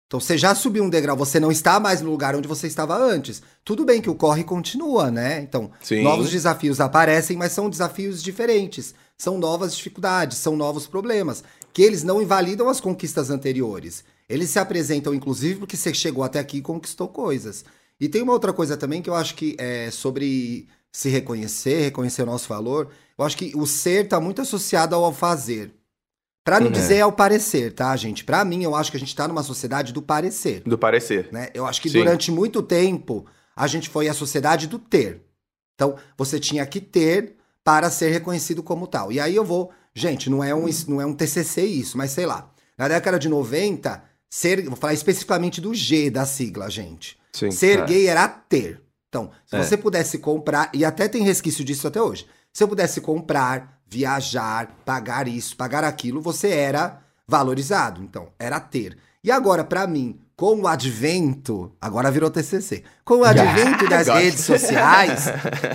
Então, você já subiu um degrau, você não está mais no lugar onde você estava antes. Tudo bem que o corre continua, né? Então, Sim. novos desafios aparecem, mas são desafios diferentes. São novas dificuldades, são novos problemas. Que eles não invalidam as conquistas anteriores. Eles se apresentam, inclusive, porque você chegou até aqui e conquistou coisas. E tem uma outra coisa também que eu acho que é sobre se reconhecer, reconhecer o nosso valor. Eu acho que o ser tá muito associado ao fazer. Pra não Uhum. dizer ao parecer, tá, gente? Pra mim, eu acho que a gente tá numa sociedade do parecer Do parecer. né? Eu acho que Sim. durante muito tempo a gente foi a sociedade do ter. Então, você tinha que ter para ser reconhecido como tal. E aí eu vou, gente, não é um não é um TCC isso, mas sei lá. Na década de 90, ser, vou falar especificamente do G da sigla, gente. Sim. Ser É. gay era ter. Então, se É. você pudesse comprar, e até tem resquício disso até hoje. Se eu pudesse comprar, viajar, pagar isso, pagar aquilo, você era valorizado. Então, era ter. E agora, pra mim, com o advento, agora virou TCC. Com o advento das redes sociais,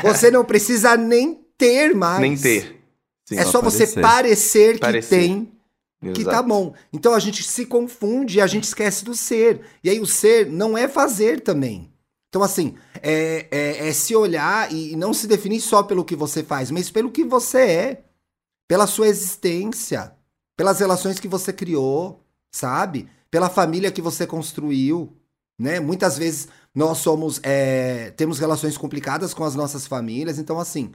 você não precisa nem ter mais. Nem ter. Sim. é só você parecer. que Parecer. tem que Exato. tá bom. Então a gente se confunde e a gente esquece do ser. E aí o ser não é fazer também. Então, assim, é, é- é se olhar e não se definir só pelo que você faz, mas pelo que você é, pela sua existência, pelas relações que você criou, sabe? Pela família que você construiu, né? Muitas vezes nós somos, é, temos relações complicadas com as nossas famílias, então, assim,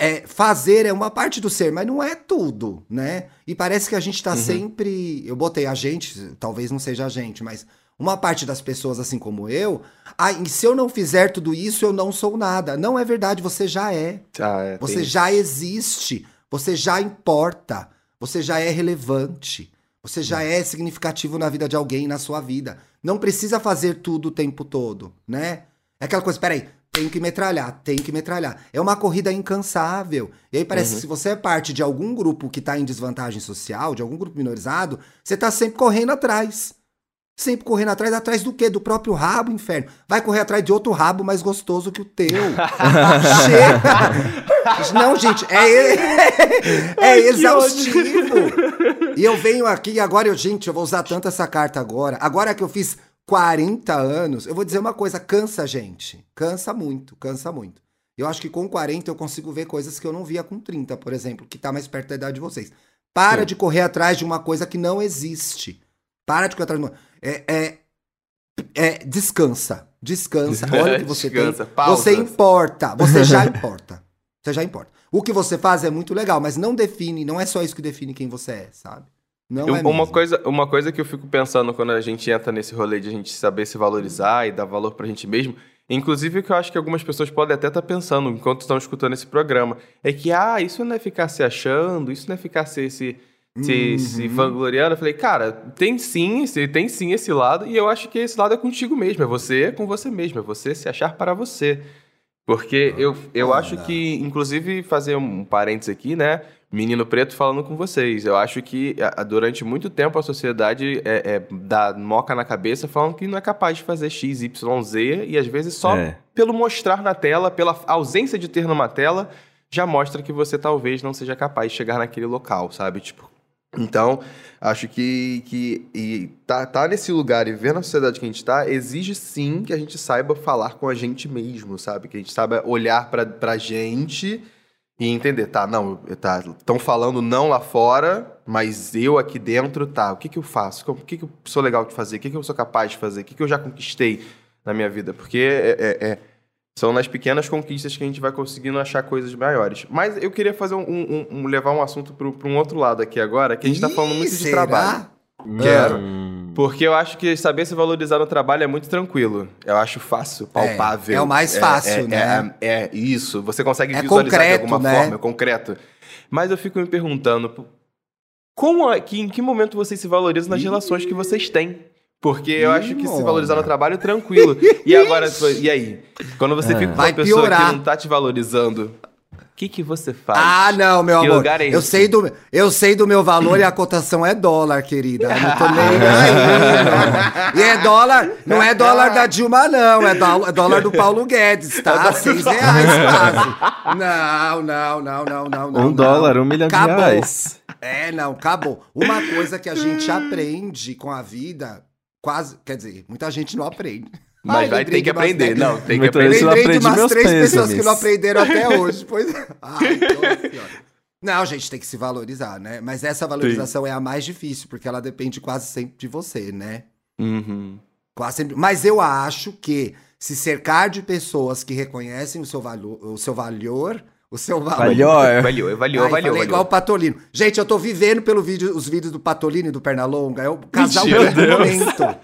é, fazer é uma parte do ser, mas não é tudo, né? E parece que a gente tá Uhum. sempre. Eu botei a gente, talvez não seja a gente, mas uma parte das pessoas, assim como eu, ah, e se eu não fizer tudo isso, eu não sou nada. Não é verdade, você já é. Ah, é, Você tem- já existe, você já importa, você já é relevante, você já é significativo na vida de alguém, na sua vida. Não precisa fazer tudo o tempo todo, né? É aquela coisa, peraí, tem que metralhar, tem que metralhar. É uma corrida incansável. E aí parece que se você é parte de algum grupo que tá em desvantagem social, de algum grupo minorizado, você tá sempre correndo atrás. Sempre correndo atrás, atrás do quê? Do próprio rabo, inferno. Vai correr atrás de outro rabo mais gostoso que o teu. Chega! Não, gente, é, é exaustivo. E eu venho aqui agora eu, gente, eu vou usar tanto essa carta agora. Agora que eu fiz 40 anos, eu vou dizer uma coisa, cansa, gente. Cansa muito, cansa muito. Eu acho que com 40 eu consigo ver coisas que eu não via com 30, por exemplo, que tá mais perto da idade de vocês. Para Sim. de correr atrás de uma coisa que não existe. Para de correr atrás de uma. É, é, é, descansa. Descansa. Olha o que você Descansa, tem. Você importa. Você já importa. Você já importa. O que você faz é muito legal, mas não define, não é só isso que define quem você é, sabe? Não Eu- é uma, mesmo. coisa, uma coisa que eu fico pensando quando a gente entra nesse rolê de a gente saber se valorizar e dar valor pra gente mesmo, inclusive que eu acho que algumas pessoas podem até estar pensando enquanto estão escutando esse programa, é que, ah, isso não é ficar se achando, isso não é ficar se, se, se, se Uhum. vangloriando. Eu falei, cara, tem sim, esse- tem sim esse lado, e eu acho que esse lado é contigo mesmo, é você com você mesmo, é você se achar para você. Porque eu, eu acho que, inclusive, fazer um parênteses aqui, né? Menino Preto falando com vocês. Eu acho que a- durante muito tempo a sociedade é, é, dá moca na cabeça falando que não é capaz de fazer X, Y, Z e às vezes só É. pelo mostrar na tela, pela ausência de ter numa tela, já mostra que você talvez não seja capaz de chegar naquele local, sabe? Tipo, então, acho que, que e tá, tá nesse lugar e ver na sociedade que a gente tá, exige sim que a gente saiba falar com a gente mesmo, sabe? Que a gente saiba olhar pra, pra gente e entender, tá, não, tá, estão falando não lá fora, mas eu aqui dentro, tá, o que que eu faço? O que que eu sou legal de fazer? O que que eu sou capaz de fazer? O que que eu já conquistei na minha vida? Porque é- é- é, são nas pequenas conquistas que a gente vai conseguindo achar coisas maiores. Mas eu queria fazer um, um- um- levar um assunto para um outro lado aqui agora, que a gente tá falando muito de será? trabalho. Quero. Hum. Porque eu acho que saber se valorizar no trabalho é muito tranquilo. Eu acho fácil, palpável. é o mais fácil, é, né? É, é isso. Você consegue É visualizar concreto, de alguma né? forma, é concreto. Mas eu fico me perguntando, como que, em que momento vocês se valorizam nas Ih. relações que vocês têm? Porque eu Ih, acho que se Mona. valorizar no trabalho é tranquilo. E agora, e aí? Quando você É. fica com uma pessoa piorar. que não tá te valorizando, que, que você faz? Ah, não, meu Que amor. lugar é eu, sei do, eu sei do meu valor e a cotação é dólar, querida. Eu não tô nem aí. E é dólar, não é dólar da Dilma, não. É dó- é dólar do Paulo Guedes, tá? Seis reais quase. Não, não, não, não, não. não Um não. dólar, um milhão Acabou. de reais. É, não, acabou. Uma coisa que a gente aprende com a vida, quase. Quer dizer, muita gente não aprende. Mas Ai, vai ter que aprender. Não, tem que aprender. Lembrei de umas três pessoas que não aprenderam até hoje. Pois é. Ai, nossa senhora. Não, gente, tem que se valorizar, né? Mas essa valorização é a mais difícil, porque ela depende quase sempre de você, né? Uhum. Quase sempre. Mas eu acho que se cercar de pessoas que reconhecem o seu valor, o seu valor, o seu valor. Valor. Valeu, valeu, Ai, valeu, falei igual o valeu. Patolino. Gente, eu tô vivendo pelo vídeo, os vídeos do Patolino e do Pernalonga. É o casal do momento.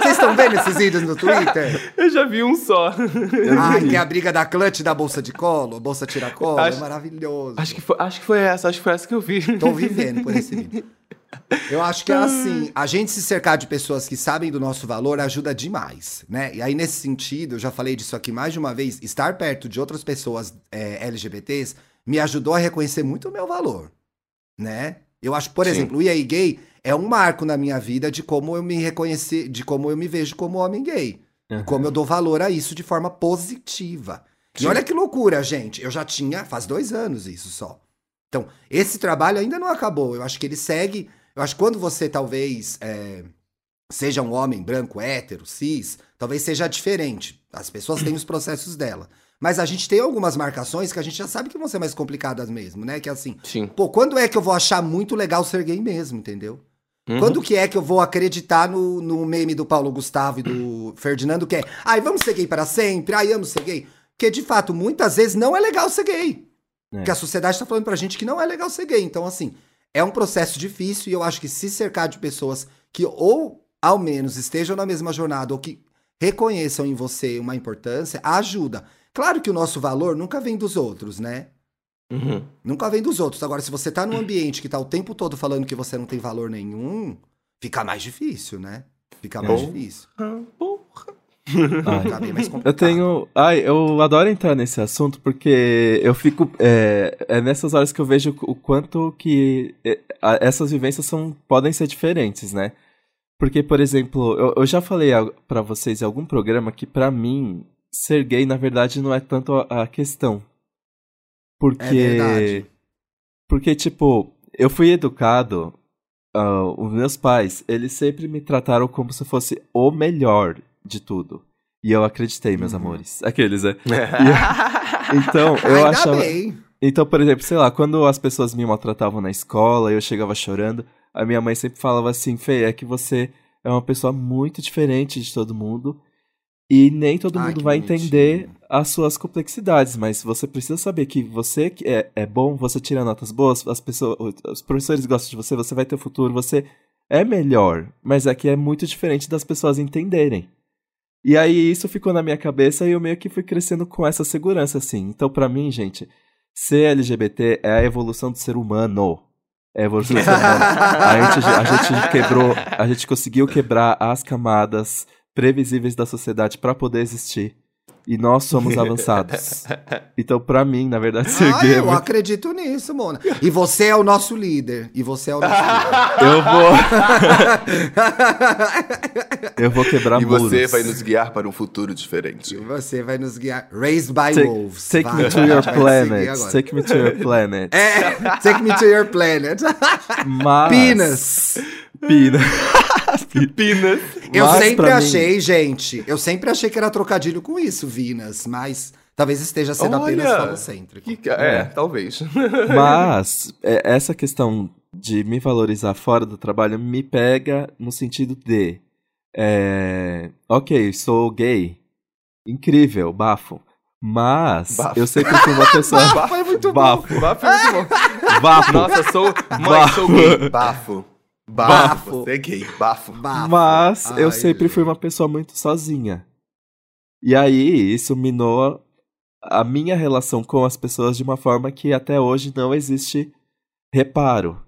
Vocês estão vendo esses vídeos no Twitter? Eu já vi um só. Ai, que é a briga da clutch da bolsa de colo, a bolsa tira-colo. Acho- É maravilhoso. Acho que, foi, acho que foi essa, acho que foi essa que eu vi. Tô vivendo por esse vídeo. Eu acho que é assim, a gente se cercar de pessoas que sabem do nosso valor ajuda demais, né? E aí, nesse sentido, eu já falei disso aqui mais de uma vez, estar perto de outras pessoas é, LGBTs me ajudou a reconhecer muito o meu valor, né? Eu acho, por Sim. exemplo, o E aí Gay é um marco na minha vida de como eu me reconheci, de como eu me vejo como homem gay. E como eu dou valor a isso de forma positiva. E Sim. olha que loucura, gente. Eu já tinha, faz dois anos isso só. Então, esse trabalho ainda não acabou. Eu acho que ele segue. Eu acho que quando você talvez é, seja um homem branco, hétero, cis, talvez seja diferente. As pessoas têm os processos dela. Mas a gente tem algumas marcações que a gente já sabe que vão ser mais complicadas mesmo, né? Que é assim, Sim. pô, quando é que eu vou achar muito legal ser gay mesmo, entendeu? Uhum. Quando que é que eu vou acreditar no, no meme do Paulo Gustavo e do Ferdinando, que é, ai, vamos ser gay para sempre, ai, amo ser gay? Porque, de fato, muitas vezes não é legal ser gay. É. Porque a sociedade tá falando pra gente que não é legal ser gay. Então, assim, é um processo difícil e eu acho que se cercar de pessoas que ou ao menos estejam na mesma jornada ou que reconheçam em você uma importância, ajuda. Claro que o nosso valor nunca vem dos outros, né? Uhum. Nunca vem dos outros. Agora, se você tá num ambiente que tá o tempo todo falando que você não tem valor nenhum, fica mais difícil, né? Fica mais Bom. difícil. Ah, Porra. Ai. Mais Eu tenho. Ai, eu adoro entrar nesse assunto porque eu fico. É, é nessas horas que eu vejo o quanto que é, essas vivências são, podem ser diferentes, né? Porque, por exemplo, eu, eu já falei a- pra vocês em algum programa que pra mim ser gay, na verdade, não é tanto a, a questão. Porque. É verdade. Porque, tipo, eu fui educado. ah, os meus pais, eles sempre me trataram como se fosse o melhor de tudo. E eu acreditei, meus Uhum. amores. Aqueles, né? Então, eu Ainda achava. bem. Então, por exemplo, sei lá, quando as pessoas me maltratavam na escola, eu chegava chorando, a minha mãe sempre falava assim: Fê, é que você é uma pessoa muito diferente de todo mundo. E nem todo Ai, mundo vai bonitinho. entender as suas complexidades, mas você precisa saber que você que é, é bom, você tira notas boas, as pessoas, os professores gostam de você, você vai ter futuro, você é melhor, mas é que é muito diferente das pessoas entenderem. E aí isso ficou na minha cabeça e eu meio que fui crescendo com essa segurança, assim. Então, pra mim, gente, ser LGBT é a evolução do ser humano. É a evolução do ser humano. A gente, a gente quebrou, a gente conseguiu quebrar as camadas previsíveis da sociedade pra poder existir. E nós somos avançados. Então, pra mim, na verdade, ser Ah, gay é eu muito... acredito nisso, Mona. E você é o nosso líder. E você é o nosso líder. Eu vou... eu vou quebrar E muros. você vai nos guiar para um futuro diferente. E você vai nos guiar. Raised by Take, Wolves. take Vai, me to your planet. Take me to your planet. É, take me to your planet. Mas... Pinas. Pina. Pinas. Eu Mas, sempre pra mim- achei, gente, eu sempre achei que era trocadilho com isso, Vinas, mas talvez esteja sendo Olha! apenas falocêntrico. Que é, É. talvez. Mas é, essa questão de me valorizar fora do trabalho me pega no sentido de. é, ok, sou gay. Incrível, bafo. Mas Bafo. eu sempre fui uma pessoa. Bafo é muito bafo. Bafo é muito bom. Bafo. Nossa, sou. Mãe, Bafo. sou gay. Bafo. Bafo. Bafo. Você é gay. Bafo. Bafo. Mas eu Ai, sempre fui uma pessoa muito sozinha. E aí, isso minou a minha relação com as pessoas de uma forma que até hoje não existe reparo.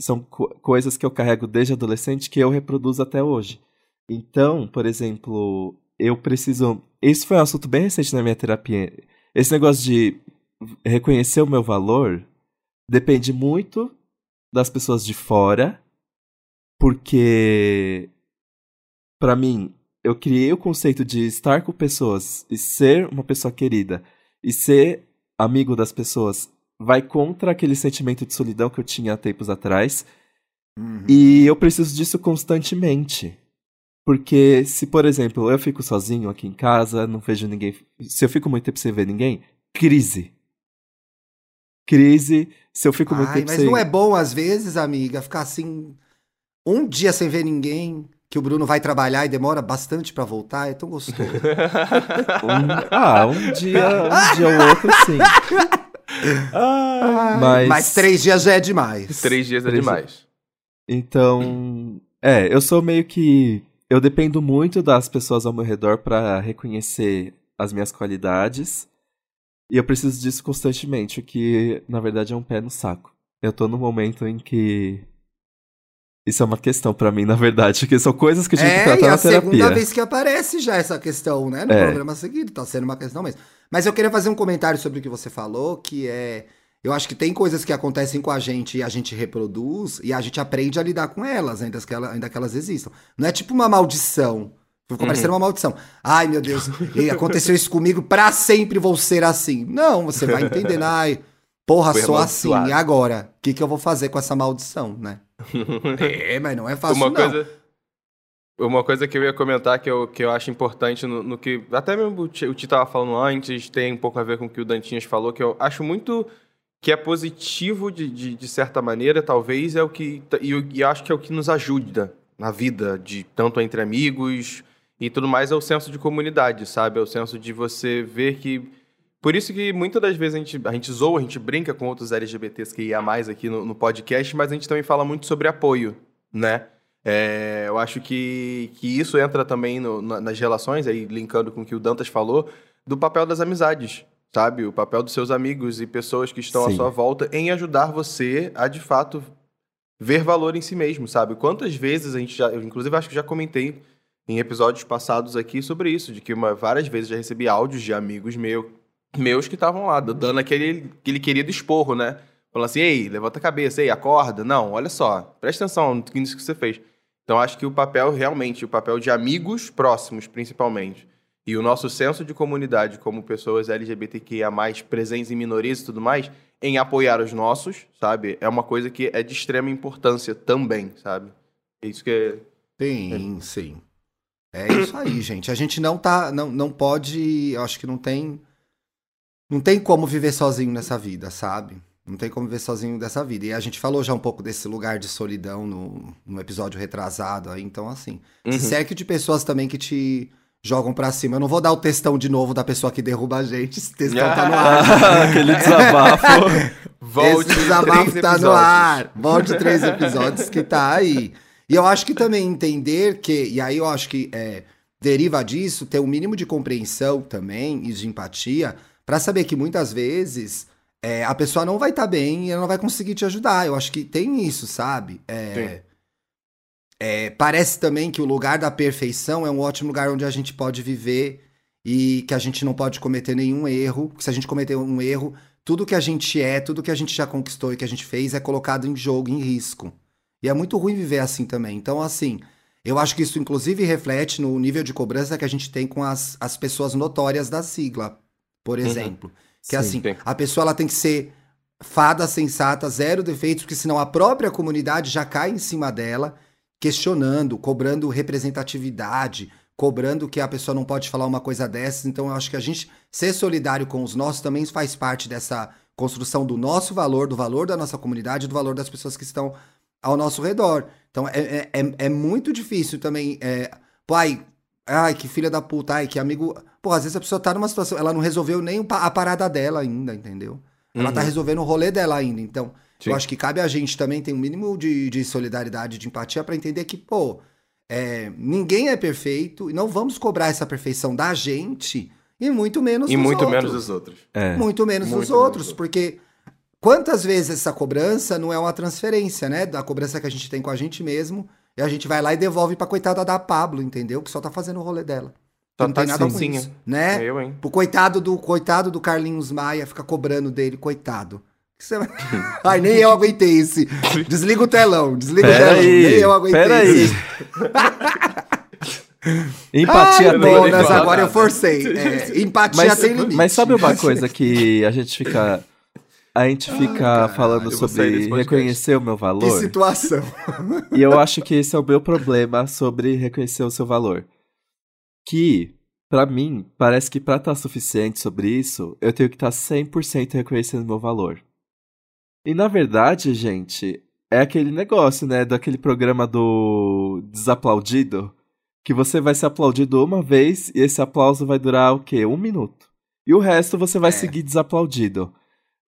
São co- coisas que eu carrego desde adolescente que eu reproduzo até hoje. Então, por exemplo, eu preciso. Isso foi um assunto bem recente na minha terapia. Esse negócio de reconhecer o meu valor depende muito das pessoas de fora, porque Pra mim, eu criei o conceito de estar com pessoas e ser uma pessoa querida e ser amigo das pessoas vai contra aquele sentimento de solidão que eu tinha há tempos atrás. Uhum. E eu preciso disso constantemente. Porque se, por exemplo, eu fico sozinho aqui em casa, não vejo ninguém. Se eu fico muito tempo sem ver ninguém, crise. Crise. Se eu fico muito Ai, tempo mas sem. não é bom, às vezes, amiga, ficar assim um dia sem ver ninguém, que o Bruno vai trabalhar e demora bastante pra voltar, é tão gostoso. Um- ah, um dia, um dia ou outro, sim. Mas- Mas três dias já é demais. Três dias é Três demais. Então, é, eu sou meio que. Eu dependo muito das pessoas ao meu redor pra reconhecer as minhas qualidades. E eu preciso disso constantemente, o que na verdade é um pé no saco. Eu tô num momento em que. Isso é uma questão pra mim, na verdade, que são coisas que tive que É, e tratar a na terapia. segunda vez que aparece já essa questão, né? No É. programa seguinte, tá sendo uma questão mesmo. Mas eu queria fazer um comentário sobre o que você falou, que é. Eu acho que tem coisas que acontecem com a gente e a gente reproduz e a gente aprende a lidar com elas, ainda que, ela- ainda que elas existam. Não é tipo uma maldição. Ficou parecendo uma maldição. Ai, meu Deus, aconteceu isso comigo, pra sempre vou ser assim. Não, você vai entendendo. Ai, porra, Foi sou assim. E agora? O que, que eu vou fazer com essa maldição, né? É, mas não é fácil, uma não. coisa uma coisa que eu ia comentar que eu, que eu acho importante no, no que até mesmo o Ti o Ti tava falando antes tem um pouco a ver com o que o Dantinhas falou que eu acho muito que é positivo de, de, de certa maneira talvez é o que e eu, e acho que é o que nos ajuda na vida de tanto entre amigos e tudo mais é o senso de comunidade sabe é o senso de você ver que por isso que muitas das vezes a gente, a gente zoa, a gente brinca com outros LGBTs que ia mais aqui no, no podcast, mas a gente também fala muito sobre apoio, né? É, eu acho que, que isso entra também no- na- nas relações, aí linkando com o que o Dantas falou, do papel das amizades, sabe? O papel dos seus amigos e pessoas que estão à Sim. sua volta em ajudar você a, de fato, ver valor em si mesmo, sabe? Quantas vezes a gente já... Eu, inclusive, acho que já comentei em episódios passados aqui sobre isso, de que uma, várias vezes já recebi áudios de amigos meu, meus que estavam lá, dando aquele, aquele querido esporro, né? Falando assim, ei, levanta a cabeça, ei, acorda. Não, olha só, presta atenção nisso que você fez. Então, acho que o papel, realmente, o papel de amigos próximos, principalmente, e o nosso senso de comunidade como pessoas LGBTQIA+, presentes em minorias e tudo mais, em apoiar os nossos, sabe? É uma coisa que é de extrema importância também, sabe? É isso que é... Sim, sim. É isso aí, gente. A gente não tá. Não, não pode. Acho que não tem. Não tem como viver sozinho nessa vida, sabe? Não tem como viver sozinho dessa vida. E a gente falou já um pouco desse lugar de solidão no, no episódio retrasado aí. Então, assim. Uhum. Se cerque de pessoas também que te jogam pra cima. Eu não vou dar o textão de novo da pessoa que derruba a gente. Esse textão tá no ar. Aquele desabafo. Volte Esse desabafo três tá no episódios. ar. Volte três episódios que tá aí. E eu acho que também entender que, e aí eu acho que é, deriva disso, ter um mínimo de compreensão também e de empatia, pra saber que muitas vezes é, a pessoa não vai estar bem e ela não vai conseguir te ajudar. Eu acho que tem isso, sabe? É, é, parece também que o lugar da perfeição é um ótimo lugar onde a gente pode viver e que a gente não pode cometer nenhum erro. Porque se a gente cometer um erro, tudo que a gente é, tudo que a gente já conquistou e que a gente fez é colocado em jogo, em risco. E é muito ruim viver assim também. Então, assim, eu acho que isso inclusive reflete no nível de cobrança que a gente tem com as, as pessoas notórias da sigla, por exemplo. Que Sim. assim, Sim. a pessoa ela tem que ser fada sensata, zero defeitos, porque senão a própria comunidade já cai em cima dela, questionando, cobrando representatividade, cobrando que a pessoa não pode falar uma coisa dessas. Então eu acho que a gente ser solidário com os nossos também faz parte dessa construção do nosso valor, do valor da nossa comunidade, do valor das pessoas que estão ao nosso redor. Então é, é, é- é muito difícil também. É, pô, ai, que filha da puta, ai, que amigo. Pô, às vezes a pessoa tá numa situação, ela não resolveu nem a parada dela ainda, entendeu? Ela tá Uhum. resolvendo o rolê dela ainda. Então, Sim. eu acho que cabe a gente também ter um mínimo de, de solidariedade, de empatia pra entender que, pô, é, ninguém é perfeito e não vamos cobrar essa perfeição da gente e muito menos E dos muito outros. menos dos outros. É. Muito menos Muito dos menos outros, porque quantas vezes essa cobrança não é uma transferência, né? Da cobrança que a gente tem com a gente mesmo, e a gente vai lá e devolve pra coitada da Pablo, entendeu? Que só tá fazendo o rolê dela. Só não tá tem nada com isso, né? Eu, hein? Pro coitado do coitado do Carlinhos Maia fica cobrando dele, coitado. Você Ai, nem eu aguentei esse. Desliga o telão, desliga o Pera telão. Nem aí, eu aguentei pera aí. esse. Empatia Ai, tem. falar agora eu forcei. É, empatia Mas, tem limite. mas sabe uma coisa que a gente fica. A gente fica caralho, falando sobre reconhecer o meu Que valor. situação. E eu acho que esse é o meu problema sobre reconhecer o seu valor. Que, pra mim, parece que pra estar suficiente sobre isso, eu tenho que estar 100% reconhecendo o meu valor. E na verdade, gente, é aquele negócio, né, daquele programa do desaplaudido, que você vai ser aplaudido uma vez e esse aplauso vai durar o quê? Um minuto. E o resto você vai É. seguir desaplaudido.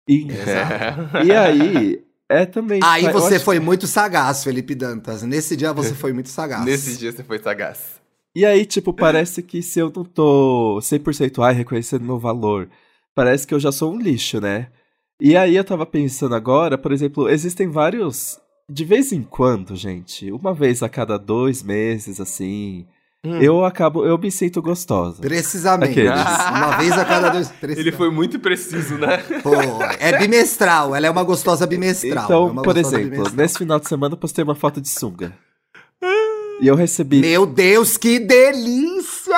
E, É. e aí, é também... Aí você foi muito sagaz, Felipe Dantas. Nesse dia você foi muito sagaz. Nesse dia você foi sagaz. E aí, tipo, parece que se eu não tô 100% ai, reconhecendo meu valor, parece que eu já sou um lixo, né? E aí eu tava pensando agora, por exemplo, existem vários. De vez em quando, gente, uma vez a cada dois meses, assim, Hum. eu acabo. Eu me sinto gostosa. Precisamente. Aqueles. Uma vez a cada dois. Ele foi muito preciso, né? Pô, é bimestral, ela é uma gostosa bimestral. é Então, uma por exemplo, bimestral. nesse final de semana eu postei uma foto de sunga. E eu recebi. Meu Deus, que delícia!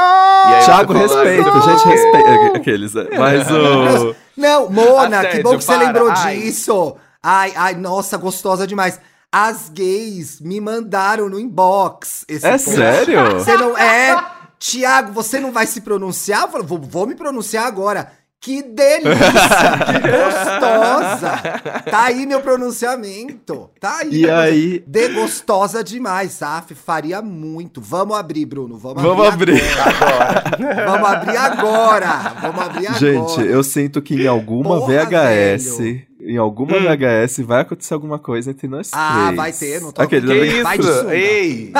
aí Thiago, falou, respeito, "Ai, gente, não." respeita. Aqueles, né? Mas o. Não, Mona, que Assédio, bom que você para. lembrou Ai. disso. Ai, ai, nossa, gostosa demais. As gays me mandaram no inbox esse É post. sério? Você não é? Tiago, você não vai se pronunciar? Eu vou, vou me pronunciar agora. Que delícia! que gostosa! Tá aí meu pronunciamento. Tá aí. E meu aí- De gostosa demais, Saf. Faria muito. Vamos abrir, Bruno. Vamos, Vamos abrir. agora. Vamos abrir agora. Vamos abrir agora. Gente, eu sinto que em alguma Porra, VHS, em alguma Hum. VHS vai acontecer alguma coisa entre nós Ah, três. vai ter, não tô- Aquele, Que isso? Vai de sunga. Ei,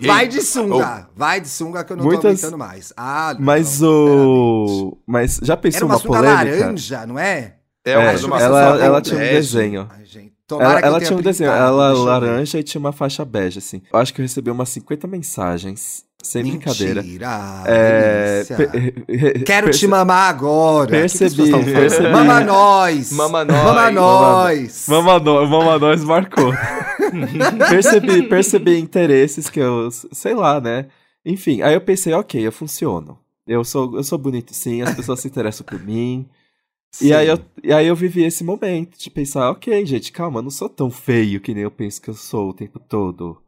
ei. Vai de sunga. Vai de sunga que eu não tô Muitas- aguentando mais. Ah, não, Mas o. Mas já Era pensou uma uma sunga polêmica? laranja, não é? É, É, uma uma ela, ela tem tinha um bege. desenho. Ai, gente. Tomara Ela, ela tenha tinha um desenho, ela laranja e tinha uma faixa bege, assim. Eu acho que eu recebi umas 50 mensagens, sem brincadeira. Mentira, É, pe- re- Quero te mamar agora. percebi, percebi. Mama nós. Mama nós. Mama nós. Mama, no, Mama Nós marcou. percebi, percebi interesses que eu, sei lá, né? Enfim, aí eu pensei, ok, eu funciono. Eu sou, eu sou bonito sim, as pessoas se interessam por mim. E aí, eu, e aí eu vivi esse momento de pensar, ok, gente, calma, eu não sou tão feio que nem eu penso que eu sou o tempo todo.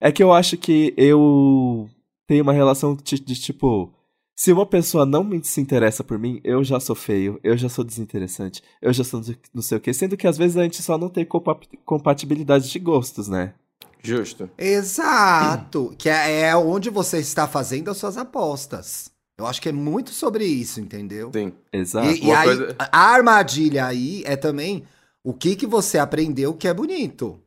É que eu acho que eu tenho uma relação de, de tipo, se uma pessoa não me se interessa por mim, eu já sou feio, eu já sou desinteressante, eu já sou não sei o quê. Sendo que às vezes a gente só não tem compa- compatibilidade de gostos, né? Justo. Exato. Que é é onde você está fazendo as suas apostas. Eu acho que é muito sobre isso, entendeu? Sim. Exato. E, e aí, coisa- a armadilha aí é também o que, que você aprendeu que é bonito.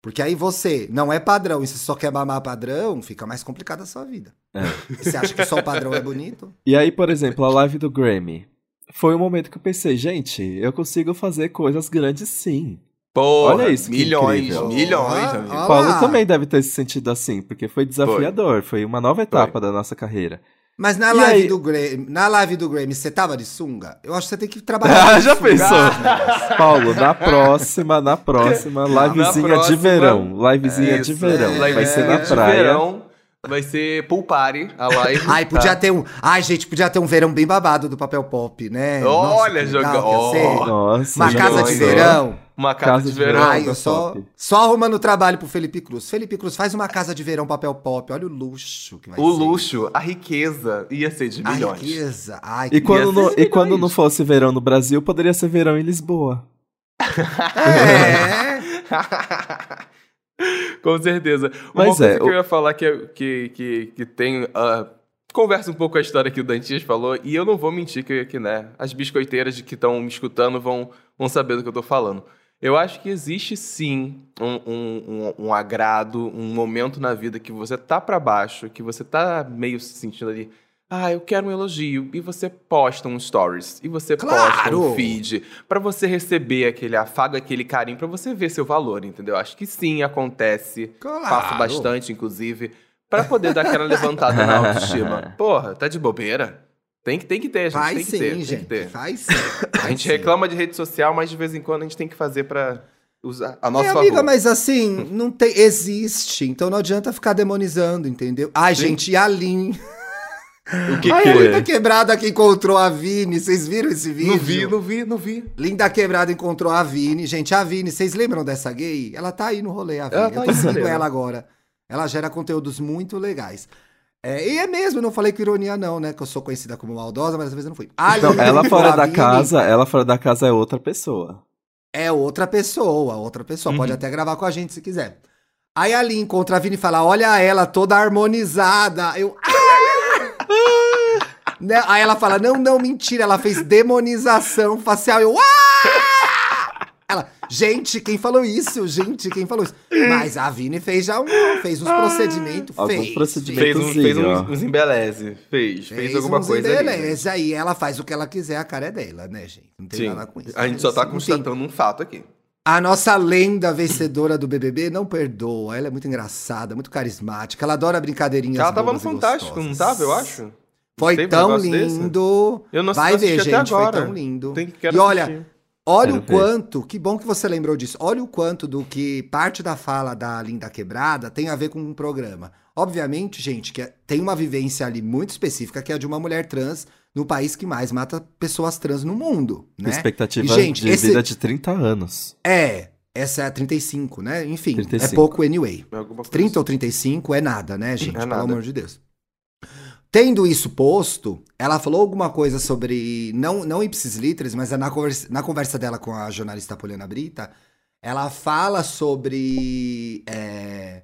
Porque aí você não é padrão e você só quer mamar padrão, fica mais complicada a sua vida. É. E você acha que só o padrão é bonito? E aí, por exemplo, a live do Grammy. Foi um momento que eu pensei, gente, eu consigo fazer coisas grandes sim. Porra, Olha isso, milhões, incrível. milhões, Ah, amigo. Paulo também deve ter se sentido assim, porque foi desafiador, foi, uma nova etapa da nossa carreira. Mas na E live, aí? do Grammy, na live do Grammy, você tava de sunga? Eu acho que você tem que trabalhar. Ah, já sunga. pensou? Paulo, na próxima, na próxima, livezinha próxima- de verão. Livezinha de Isso, verão. é, Vai ser na de praia. verão, vai ser pool party, a live. Ai, podia tá? ter um. Ai, gente, podia ter um verão bem babado do papel pop, né? Olha, que legal joga- que ia ser. ó. Nossa, Uma casa de verão. Uma casa, Casa de de verão. Ai, eu tá só, só arrumando trabalho pro Felipe Cruz. Felipe Cruz, faz uma casa de verão papel pop. Olha o luxo que vai O ser. luxo, a riqueza ia ser de A milhões. riqueza. Ai, E que quando, não, e quando não fosse verão no Brasil, poderia ser verão em Lisboa. É. Com certeza. Uma Mas coisa é, que eu ia falar que, que, que, que tem. ah, conversa um pouco com a história que o Dantias falou, e eu não vou mentir que, que né, as biscoiteiras que estão me escutando vão, vão saber do que eu tô falando. Eu acho que existe sim um, um, um, um agrado, um momento na vida que você tá pra baixo, que você tá meio se sentindo ali. Ah, eu quero um elogio. E você posta um stories. E você posta Claro! um feed. Pra você receber aquele afago, aquele carinho, pra você ver seu valor, entendeu? Acho que sim, acontece. Claro. Faço bastante, inclusive. Pra poder dar aquela levantada na autoestima. Porra, tá de bobeira? Tem que, tem que ter, gente. Faz tem que sim, ter, tem gente. que ter. Faz sim. A gente sim. reclama de rede social, mas de vez em quando a gente tem que fazer pra usar a nosso É, favor. amiga, mas assim, não tem. Existe. Então não adianta ficar demonizando, entendeu? Ai, Sim. gente, e a Lin? O que Ai, que a é? Linda Quebrada que encontrou a Vini. Vocês viram esse vídeo? Não vi, não vi, não vi. Linda Quebrada encontrou a Vini. Gente, a Vini, vocês lembram dessa gay? Ela tá aí no rolê, a Vini. Ela tá eu tô seguindo né? ela agora. Ela gera conteúdos muito legais. É, e é mesmo, não falei com ironia, não, né? Que eu sou conhecida como maldosa, mas às vezes eu não fui. A Linda ela fora da Vini, casa, ela fora da casa é outra pessoa. É outra pessoa, outra pessoa. Uhum. Pode até gravar com a gente se quiser. Aí a Lin encontra a Vini e fala: Olha ela toda harmonizada. Eu. "Ah!" Né? Aí ela fala: Não, não, mentira. Ela fez demonização facial. Eu. "Ah!" Ela, gente, quem falou isso? Gente, quem falou isso? Mas a Vini fez já um, fez uns procedimentos, Alguns fez. procedimentos. Fez, um, fez uns, uns embeleze. Fez, fez, alguma uns coisa beleza. Aí ela faz o que ela quiser, a cara é dela, né, gente? Não tem Sim. nada com isso. A gente só tá Enfim. constatando um fato aqui. A nossa lenda vencedora do BBB não perdoa. Ela é muito engraçada, muito carismática. Ela adora brincadeirinhas Ela tava no Fantástico, não tava, eu acho? Foi Teve um tão desse? lindo. Eu não Vai ver, gente, foi tão lindo. Tem, quero e olha, assistir. olha Quero o ver. quanto, que bom que você lembrou disso. Olha o quanto do que parte da fala da Linda Quebrada tem a ver com um programa. Obviamente, gente, que é- tem uma vivência ali muito específica, que é a de uma mulher trans no país que mais mata pessoas trans no mundo, né? expectativa E, gente, de esse- vida de 30 anos. É, essa é a 35, né? Enfim, 35. é pouco anyway. É alguma coisa 30 ou 35 é nada, né, gente? É Pelo nada. amor de Deus. Tendo isso posto, ela falou alguma coisa sobre, não, não ipsis literis, mas é na conversa, na conversa dela com a jornalista Poliana Brita, ela fala sobre é,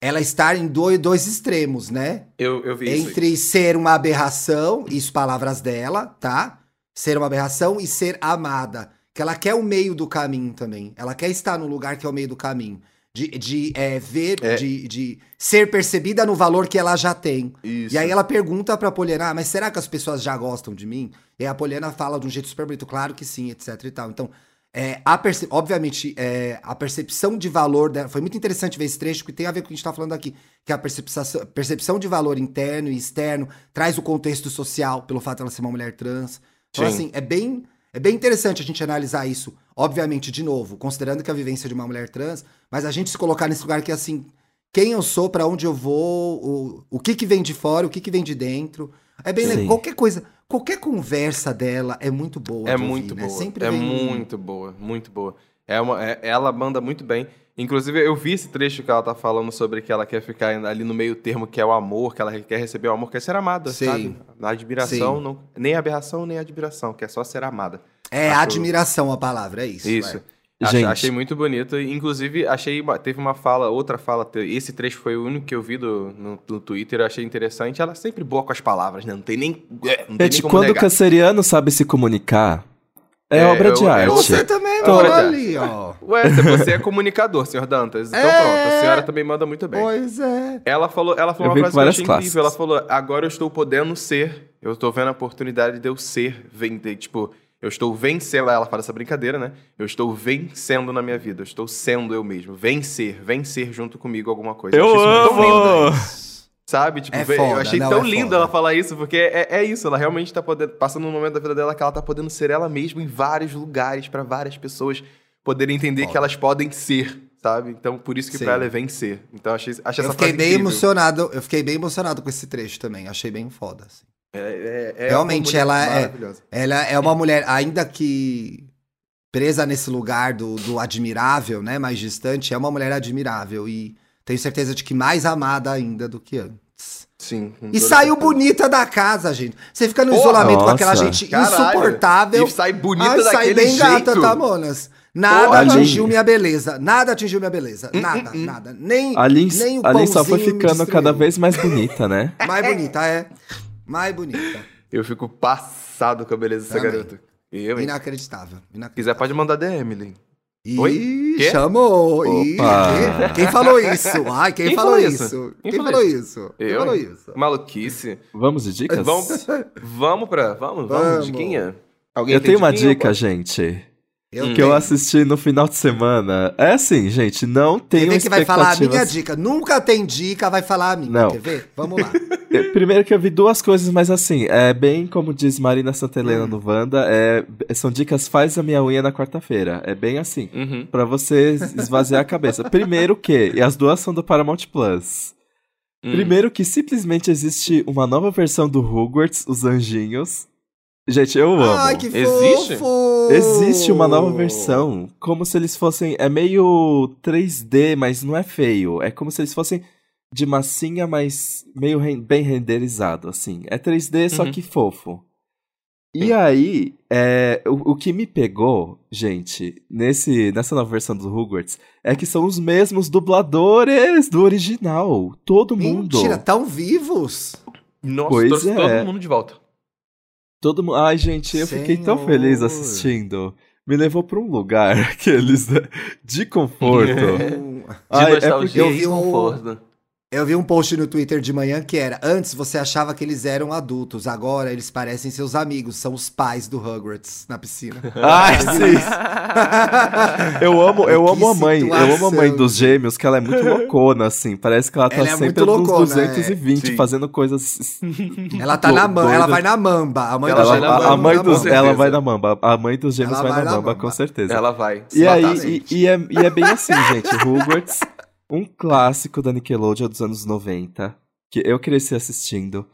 ela estar em dois, dois extremos, né? Eu, eu vi isso. Entre ser uma aberração, isso palavras dela, tá? Ser uma aberração e ser amada. que ela quer o meio do caminho também. Ela quer estar no lugar que é o meio do caminho. De, de é, ver, É. De, de ser percebida no valor que ela já tem. Isso. E aí ela pergunta pra Poliana, ah, mas será que as pessoas já gostam de mim? E a Poliana fala de um jeito super bonito, claro que sim, etc e tal. Então, é, a obviamente, é, a percepção de valor dela. Foi muito interessante ver esse trecho, que tem a ver com o que a gente tá falando aqui. Que a percepção, percepção de valor interno e externo traz o contexto social, pelo fato dela ser uma mulher trans. Então, Sim. assim, é bem, é bem interessante a gente analisar isso. Obviamente, de novo, considerando que a vivência de uma mulher trans, mas a gente se colocar nesse lugar que, assim, quem eu sou, pra onde eu vou, o, o que que vem de fora, o que que vem de dentro. É bem legal. Qualquer coisa, qualquer conversa dela é muito boa. É de ouvir, muito né? boa. Sempre é vem muito boa, muito boa. É uma, é- ela manda muito bem. Inclusive, eu vi esse trecho que ela tá falando sobre que ela quer ficar ali no meio termo, que é o amor, que ela quer receber o amor, quer ser amada, Sim. sabe? Na admiração, Sim. não, nem aberração, nem admiração, quer só ser amada. É Acho- admiração a palavra, é isso. Isso. é. Achei, Gente. achei muito bonito. e, Inclusive, achei. uma- Teve uma fala, outra fala. Esse trecho foi o único que eu vi do, no, no Twitter, eu achei interessante. Ela é sempre boa com as palavras, né? Não tem nem. é, Não tem Gente, nem como quando o canceriano sabe se comunicar, é, É, obra eu- de arte. Você também, Tô- mano, ali, ó. Ué, você é comunicador, senhor Dantas. Então É. pronto, a senhora também manda muito bem. Pois é. Ela falou, ela falou uma frase que eu várias achei classes. incrível. Ela falou: agora eu estou podendo ser. Eu estou vendo a oportunidade de eu ser, vender. Tipo, eu estou vencendo. Ela fala essa brincadeira, né? Eu estou vencendo na minha vida. Eu estou sendo eu mesmo. Vencer, vencer junto comigo alguma coisa. Eu muito amo! lindo, Sabe? Tipo, É foda, eu achei não, tão é lindo foda. ela falar isso, porque é, é isso. Ela realmente tá podendo, passando um momento da vida dela que ela tá podendo ser ela mesma em vários lugares, pra várias pessoas poderem entender Foda. que elas podem ser, sabe? Então, por isso que Sim. pra ela é vencer. Então, achei, achei Eu essa fiquei bem incrível. emocionado. Eu fiquei bem emocionado com esse trecho também. Achei bem foda. assim. É, é- é Realmente, ela é-. Ela é uma mulher, ainda que presa nesse lugar do, do admirável, né? Mais distante, é uma mulher admirável. E tenho certeza de que mais amada ainda do que antes. Sim. E saiu certeza. bonita da casa, gente. Você fica no Porra, isolamento com aquela nossa. gente Caralho. insuportável. E sai bonita Ai, sai daquele bem jeito. gata, tá, monas? Nada Porra, atingiu minha beleza. Nada atingiu minha beleza. Hum, Nada, hum, hum. nada. Nem, A Lin, nem o a Lin só foi ficando cada vez mais bonita, né? Mais bonita, é. Mais bonita. Eu fico passado com a beleza dessa Também. garota. Eu, hein? Inacreditável. Se Inacreditável. quiser, pode mandar DM, Lin. Ih, Oi? Quê? chamou. Ih, Opa. quem- quem falou isso? Ai, quem, Quem falou, falou isso? isso? Quem, Quem falou falou isso? Quem Eu, falou isso? Maluquice. Vamos de dicas? Vamos, vamos pra... Vamos, vamos, Vamos. diquinha? Alguém Eu tem tenho uma diquinha? dica, gente, Eu que eu assisti no final de semana. É assim, gente, não Quer tenho ver que vai falar a minha expectativas- dica? Nunca tem dica, vai falar a minha. Não. Quer ver? Vamos lá. Primeiro que eu vi duas coisas, mas assim, é bem como diz Marina Santelena Hum. no Wanda, é, são dicas faz a minha unha na quarta-feira. É bem assim, Uhum. pra você esvaziar a cabeça. Primeiro que, e as duas são do Paramount Plus. Hum. Primeiro que simplesmente existe uma nova versão do Hogwarts, os anjinhos. Gente, eu amo. Ai, que Existe? fofo! Existe uma nova versão, como se eles fossem. É meio 3D, mas não é feio. É como se eles fossem de massinha, mas meio ren- bem renderizado, assim. É 3D, só Uhum. que fofo. E Sim. aí, é, o, o que me pegou, gente, nesse, nessa nova versão do Hogwarts, é que são os mesmos dubladores do original. Todo mundo. Mentira, tão vivos? Nossa, Pois trouxe é. todo mundo de volta. Todo mundo. Ai, gente, eu fiquei tão Senhor. feliz assistindo. Me levou pra um lugar aqueles né, de conforto. De Ai, é nostalgia porque eu e vi um- conforto. Eu vi um post no Twitter de manhã que era: antes você achava que eles eram adultos, agora eles parecem seus amigos, são os pais do Hogwarts na piscina. Ai, sim. Eu amo, eu Que amo a mãe. Eu amo a mãe dos gêmeos, que ela é muito loucona, assim. Parece que ela tá Ela é sempre nos loucona, 220 é. fazendo coisas. Ela tá na mamba, ela vai na mamba. A mãe Ela vai na a mãe dos, ela vai na mamba. A mãe dos gêmeos vai, vai na na mamba, mamba. com certeza. Ela vai. E aí, e, e é, e é bem assim, gente. Hogwarts, um clássico da Nickelodeon dos anos 90, que eu cresci assistindo.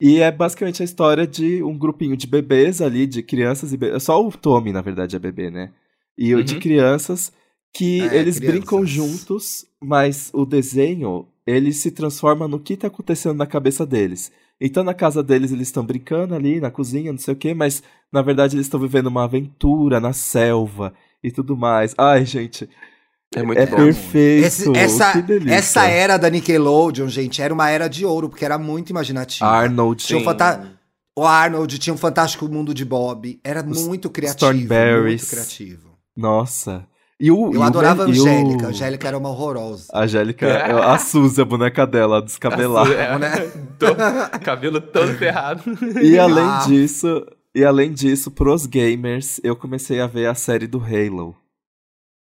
E é basicamente a história de um grupinho de bebês ali, de crianças e bebês. Só o Tommy, na verdade, é bebê, né? E o de Uhum. crianças que É, eles crianças. brincam juntos, mas o desenho, ele se transforma no que tá acontecendo na cabeça deles. Então, na casa deles, eles estão brincando ali, na cozinha, não sei o quê, mas na verdade eles estão vivendo uma aventura na selva e tudo mais. Ai, gente, É muito é bom. perfeito. Esse- essa, que delícia. essa era da Nickelodeon, gente, era uma era de ouro, porque era muito imaginativo. Arnold. Tinha um, fanta- O Arnold tinha um fantástico mundo de Bob. Era Os muito criativo. Muito criativo. Nossa. E o, e Eu o adorava a e o- Angélica. A Angélica era uma horrorosa. A Angélica, a Suzy, a boneca dela, descabelada. É, né? cabelo todo ferrado. E além Ah. disso, e além disso, pros gamers, eu comecei a ver a série do Halo.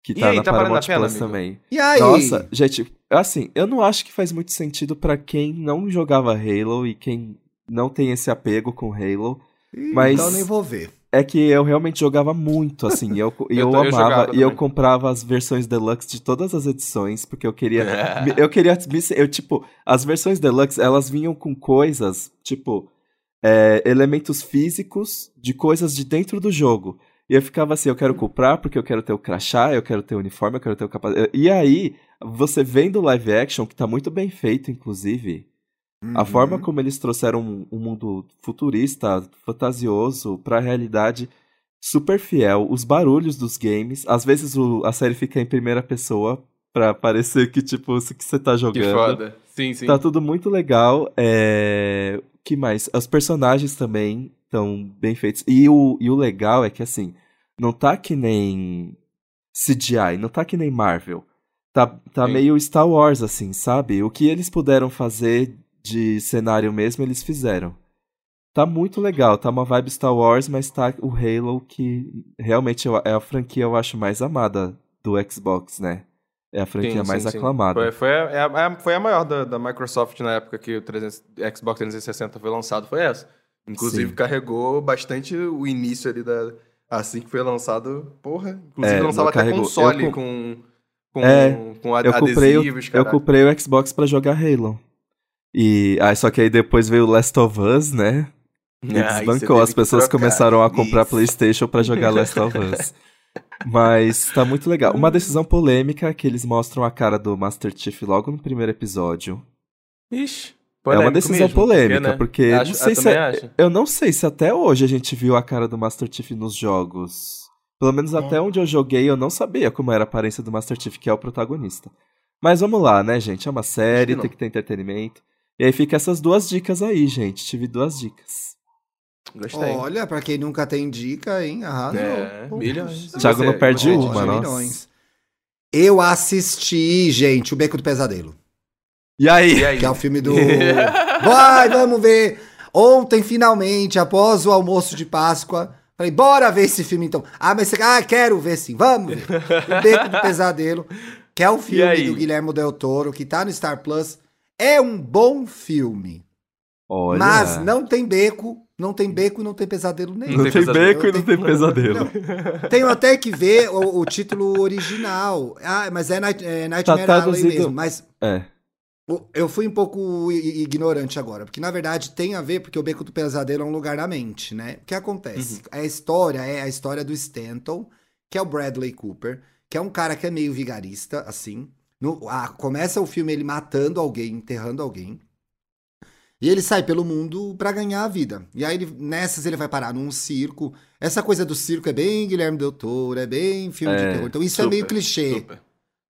Que E tá aí, na tá Paramount pena, Plus amigo? também. E aí? Nossa, gente, assim, eu não acho que faz muito sentido pra quem não jogava Halo e quem não tem esse apego com Halo. Ih, mas- Então eu nem vou ver. É que eu realmente jogava muito, assim, e eu, eu, Eu eu amava, e eu comprava as versões deluxe de todas as edições, porque eu queria, me- eu queria, eu, tipo, as versões deluxe, elas vinham com coisas, tipo, é, elementos físicos de coisas de dentro do jogo. E eu ficava assim, eu quero comprar porque eu quero ter o crachá, eu quero ter o uniforme, eu quero ter o capacete. E aí, você vendo o live action, que tá muito bem feito, inclusive, a Uhum. forma como eles trouxeram um, um mundo futurista, fantasioso, pra realidade super fiel, os barulhos dos games, às vezes o- a série fica em primeira pessoa pra parecer que, tipo, que você tá Que jogando. foda. Sim, sim. Tá tudo muito legal. É... que mais? Os personagens também estão bem feitos. E o, e o legal é que, assim, não tá que nem CGI, não tá que nem Marvel. Tá, tá Sim. meio Star Wars, assim, sabe? O que eles puderam fazer de cenário mesmo, eles fizeram. Tá muito legal, tá uma vibe Star Wars, mas tá o Halo que realmente é a franquia eu acho mais amada do Xbox, né? É a franquia Sim, mais sim, sim. aclamada. Foi, foi, a, é é a- foi a maior da, da Microsoft na época que o 300 Xbox 360 foi lançado, foi essa. Inclusive Sim. carregou bastante o início ali da. Assim que foi lançado, porra. Inclusive É, lançava até carregou. console Eu com, com, É, com ad- eu comprei, o, adesivos, eu cara. comprei o Xbox pra jogar Halo. E aí, só que aí depois veio o Last of Us, né? E Ah, desbancou. As pessoas trocar. começaram a comprar Isso. PlayStation pra jogar Last of Us. Mas tá muito legal. Uma decisão polêmica que eles mostram a cara do Master Chief logo no primeiro episódio. Ixi. É uma decisão mesmo, polêmica, né? porque Acho- não sei eu se é- eu não sei se até hoje a gente viu a cara do Master Chief nos jogos. Pelo menos até onde eu joguei, eu não sabia como era a aparência do Master Chief, que é o protagonista. Mas vamos lá, né, gente? É uma série, que tem que ter entretenimento. E aí fica essas duas dicas aí, gente. Tive duas dicas. Gostei. Olha, pra quem nunca tem dica, hein? Arrasou. É, Pô, milhões. Thiago não perde uma, nossa. milhões. Eu assisti, gente, O Beco do Pesadelo. E aí? E aí? Que é o filme do. Vai, vamos ver! Ontem, finalmente, após o almoço de Páscoa, falei, bora ver esse filme então. Ah, mas você. Ah, quero ver sim, vamos ver. O Beco do Pesadelo, que é o filme do Guilherme Del Toro, que tá no Star Plus. É um bom filme. Olha. Mas não tem beco, não tem beco e não tem pesadelo nenhum. Não tem tem beco e não tem pesadelo. Tenho até que ver o, o título original. Ah, mas é, Night, é Nightmare Alley traduzido- mesmo. Mas É. eu fui um pouco ignorante agora. Porque, na verdade, tem a ver, porque o Beco do Pesadelo é um lugar na mente, né? O que acontece? A história é a história do Stanton, que é o Bradley Cooper, que é um cara que é meio vigarista, assim. No- a- começa o filme ele matando alguém, enterrando alguém. E ele sai pelo mundo pra ganhar a vida. E aí, ele- nessas, ele vai parar num circo. Essa coisa do circo é bem Guilherme Del Toro, é bem filme de É, terror. Então, isso é Super, meio clichê. super.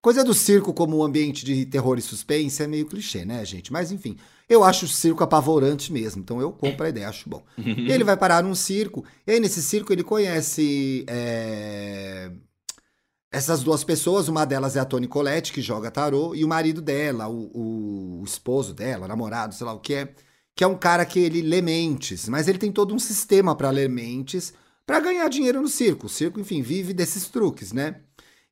Coisa do circo como um ambiente de terror e suspense é meio clichê, né, gente? Mas enfim, eu acho o circo apavorante mesmo, então eu compro a ideia, acho bom. E ele vai parar num circo, e aí nesse circo ele conhece é, essas duas pessoas, uma delas é a Toni Collette, que joga tarô, e o marido dela, o, o esposo dela, namorado, sei lá o que é, que é um cara que ele lê mentes, mas ele tem todo um sistema para ler mentes para ganhar dinheiro no circo. O circo, enfim, vive desses truques, né?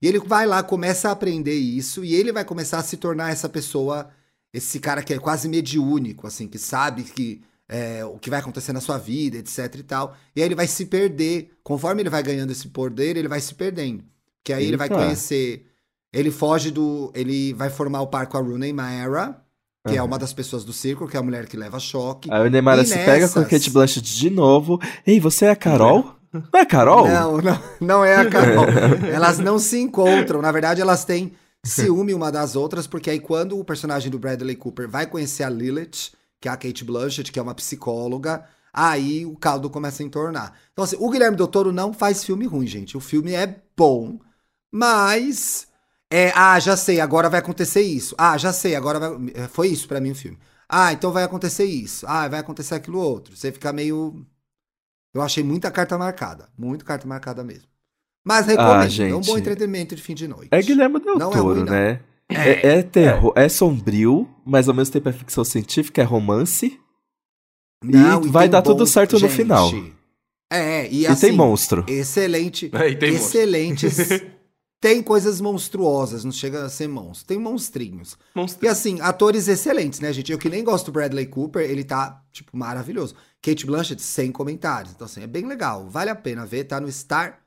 E ele vai lá, começa a aprender isso, e ele vai começar a se tornar essa pessoa, esse cara que é quase mediúnico, assim, que sabe que é, o que vai acontecer na sua vida, etc e tal. E aí ele vai se perder. Conforme ele vai ganhando esse poder, ele vai se perdendo. Que aí ele vai Eita. conhecer. Ele foge do. Ele vai formar o par com a Rooney Mara, que é Aham. uma das pessoas do circo, que é a mulher que leva choque. Aí o Neymar se pega com a nessas- Kate Blanchett de novo. Ei, você é a Carol? Não é Carol? Não, não, não é a Carol. elas não se encontram. Na verdade, elas têm ciúme uma das outras, porque aí quando o personagem do Bradley Cooper vai conhecer a Lilith, que é a Kate Blanchett, que é uma psicóloga, aí o caldo começa a entornar. Então, assim, o Guilherme Del Toro não faz filme ruim, gente. O filme é bom, mas... É, ah, já sei, agora vai acontecer isso. Ah, já sei, agora vai... é, Foi isso pra mim o filme. Ah, então vai acontecer isso. Ah, vai acontecer aquilo outro. Você fica meio. Eu achei muita carta marcada. Muito carta marcada mesmo. Mas recomendo. Ah, gente. É um bom entretenimento de fim de noite. É Guilherme Del Não é Toro, ruim, não. né? É, é terror, é. sombrio, mas ao mesmo tempo é ficção científica, é romance. Não, E vai tem dar tudo bom- certo no final. É, e, E, assim, tem monstro. excelente. É, e tem monstro. excelentes. tem coisas monstruosas, não chega a ser monstro. Tem monstrinhos. Monstro. E assim, atores excelentes, né, gente? Eu que nem gosto do Bradley Cooper, ele tá, tipo, maravilhoso. Kate Blanchett, sem comentários. Então, assim, é bem legal. Vale a pena ver, tá no Star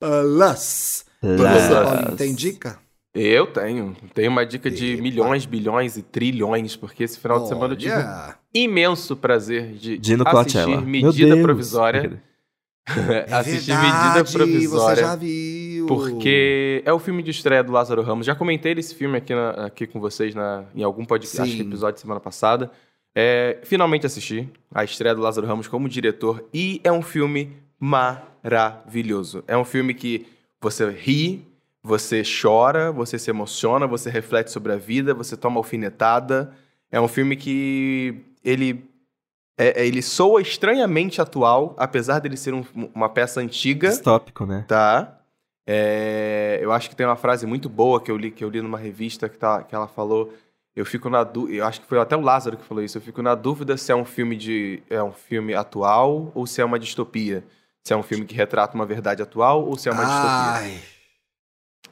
Plus. Você, Plus. Paulinho, tem dica? Eu tenho. Tenho uma dica de Epa. milhões, bilhões e trilhões, porque esse final de semana eu tive um imenso prazer de Dino assistir Coachella. Medida. Provisória. é assistir verdade, Medida Provisória. Você já viu. Porque é o filme de estreia do Lázaro Ramos. Já comentei esse filme aqui, na- aqui com vocês na, em algum podcast, acho que episódio de semana passada. É, finalmente assisti a estreia do Lázaro Ramos como diretor e é um filme maravilhoso. É um filme que você ri, você chora, você se emociona, você reflete sobre a vida, você toma alfinetada. É um filme que ele é- é- ele soa estranhamente atual, apesar dele ser um- uma peça antiga. Distópico, né? Tá. É, eu acho que tem uma frase muito boa que eu li, que eu li numa revista que, tá, que ela falou. Eu fico na dúvida. Eu acho que foi até o Lázaro que falou isso. Eu fico na dúvida se é um filme de. é um filme atual ou se é uma distopia. Se é um filme que retrata uma verdade atual ou se é uma distopia. Ai,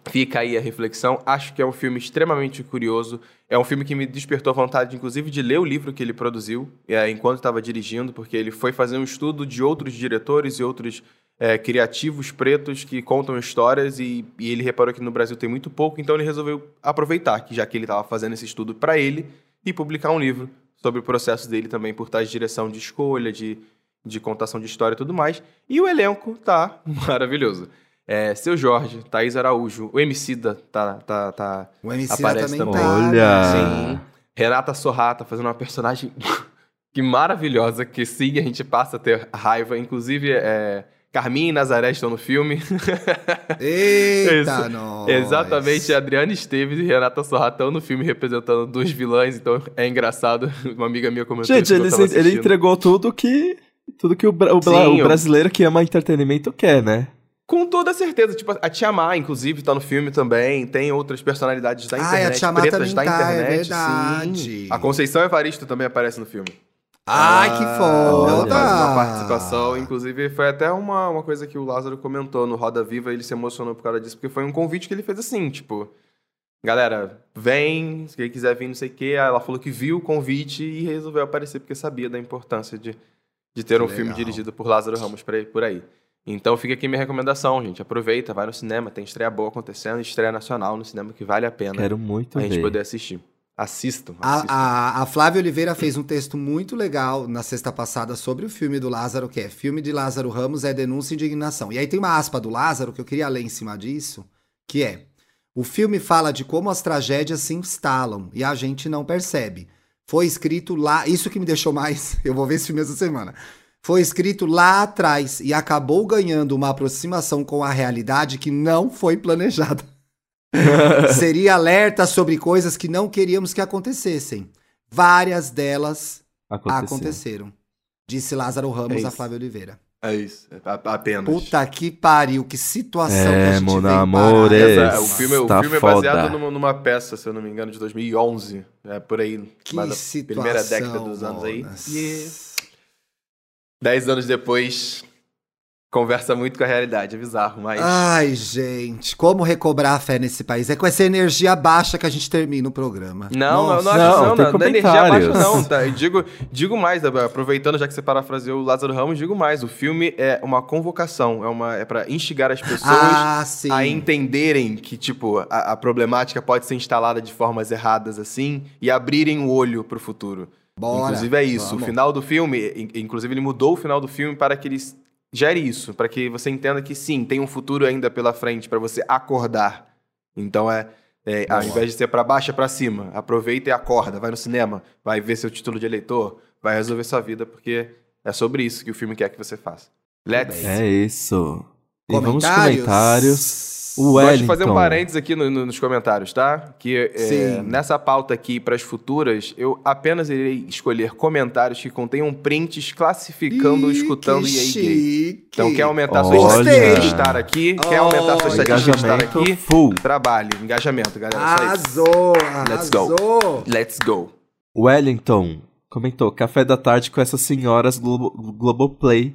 Fica aí a reflexão. Acho que é um filme extremamente curioso. É um filme que me despertou vontade, inclusive, de ler o livro que ele produziu é, enquanto estava dirigindo, porque ele foi fazer um estudo de outros diretores e outros é, criativos pretos que contam histórias e, e ele reparou que no Brasil tem muito pouco, então ele resolveu aproveitar, que já que ele estava fazendo esse estudo para ele, e publicar um livro sobre o processo dele também por trás de direção de escolha, de, de contação de história e tudo mais. E o elenco tá maravilhoso. É, Seu Jorge, Thaís Araújo, o Emicida tá, tá, tá o MC Aparece também também. tá. Olha. Sim. Renata Sorrata fazendo uma personagem que maravilhosa, que sim, a gente passa a ter raiva. Inclusive, é, Carminha e Nazaré estão no filme. Eita, nós. Exatamente, Adriana Esteves e Renata Sorrata estão no filme representando dois vilões, então é engraçado. Uma amiga minha comentou Gente, ele, eu ele entregou tudo que. Tudo que o, bra- o Sim, o brasileiro que ama entretenimento quer, né? Com toda certeza. Tipo, a Tia Má, inclusive, tá no filme também. Tem outras personalidades da Ai, a internet, Tia Má pretas também da tá, é internet. verdade. Sim. A Conceição Evaristo também aparece no filme. Ai, que Ela foda. faz uma participação, inclusive foi até uma, uma coisa que o Lázaro comentou no Roda Viva, ele se emocionou por causa disso, porque foi um convite que ele fez assim, tipo, galera, vem, se quem quiser vir, não sei o quê. Aí ela falou que viu o convite e resolveu aparecer porque sabia da importância de, de ter Que um filme legal. dirigido por Lázaro Ramos por aí, por aí. Então fica aqui minha recomendação, gente. Aproveita, vai no cinema, tem estreia boa acontecendo, estreia nacional no cinema que vale a pena Quero muito a gente ver. poder assistir. Assistam, assistam. A, a, a Flávia Oliveira fez um texto muito legal na sexta passada sobre o filme do Lázaro, que é Filme de Lázaro Ramos é denúncia e indignação. E aí tem uma aspa do Lázaro que eu queria ler em cima disso, que é: O filme fala de como as tragédias se instalam e a gente não percebe. Foi escrito lá, isso que me deixou mais, eu vou ver esse filme essa semana. Foi escrito lá atrás e acabou ganhando uma aproximação com a realidade que não foi planejada. Seria alerta sobre coisas que não queríamos que acontecessem. Várias delas Aconteceu. aconteceram. Disse Lázaro Ramos É a. Flávia Oliveira. É isso, é a- apenas. Puta que pariu, que situação que a É, gente mon amor, é. O filme, o Tá filme é baseado numa, numa peça, se eu não me engano, de 2011. É por aí. Que situação, primeira década dos anos aí. E dez anos depois, conversa muito com a realidade. É bizarro, mas. Ai, gente, como recobrar a fé nesse país? É com essa energia baixa que a gente termina o programa. Não, eu não Nossa. acho Não, não, não, não é energia baixa não, tá? Eu digo, digo mais, aproveitando já que você parafraseou o Lázaro Ramos, digo mais, o filme é uma convocação, é, uma, é para instigar as pessoas Ah, a entenderem que, tipo, a, a problemática pode ser instalada de formas erradas assim e abrirem o olho pro futuro. Bora, inclusive é isso. vamos. O final do filme, in- inclusive ele mudou o final do filme para que ele s- gere isso, para que você entenda que sim, tem um futuro ainda pela frente para você acordar. Então é, é, ao invés de ser para baixo é para cima. Aproveita e acorda, vai no cinema, vai ver seu título de eleitor, vai resolver sua vida porque é sobre isso que o filme quer que você faça. Let's É isso. E vamos Comentários? O Gosto de Wellington. fazer um parênteses aqui no- no- nos comentários, tá? Que é, nessa pauta aqui, para as futuras, eu apenas irei escolher comentários que contenham prints classificando, Ih, escutando e aí gay. Então, quer aumentar sua Olha. estatística de estar aqui? Quer aumentar sua estatística de estar aqui? full. Trabalhe, engajamento, galera. Isso. Arrasou, Let's go. arrasou. Let's go. Wellington comentou: café da tarde com essas senhoras Globo, Globoplay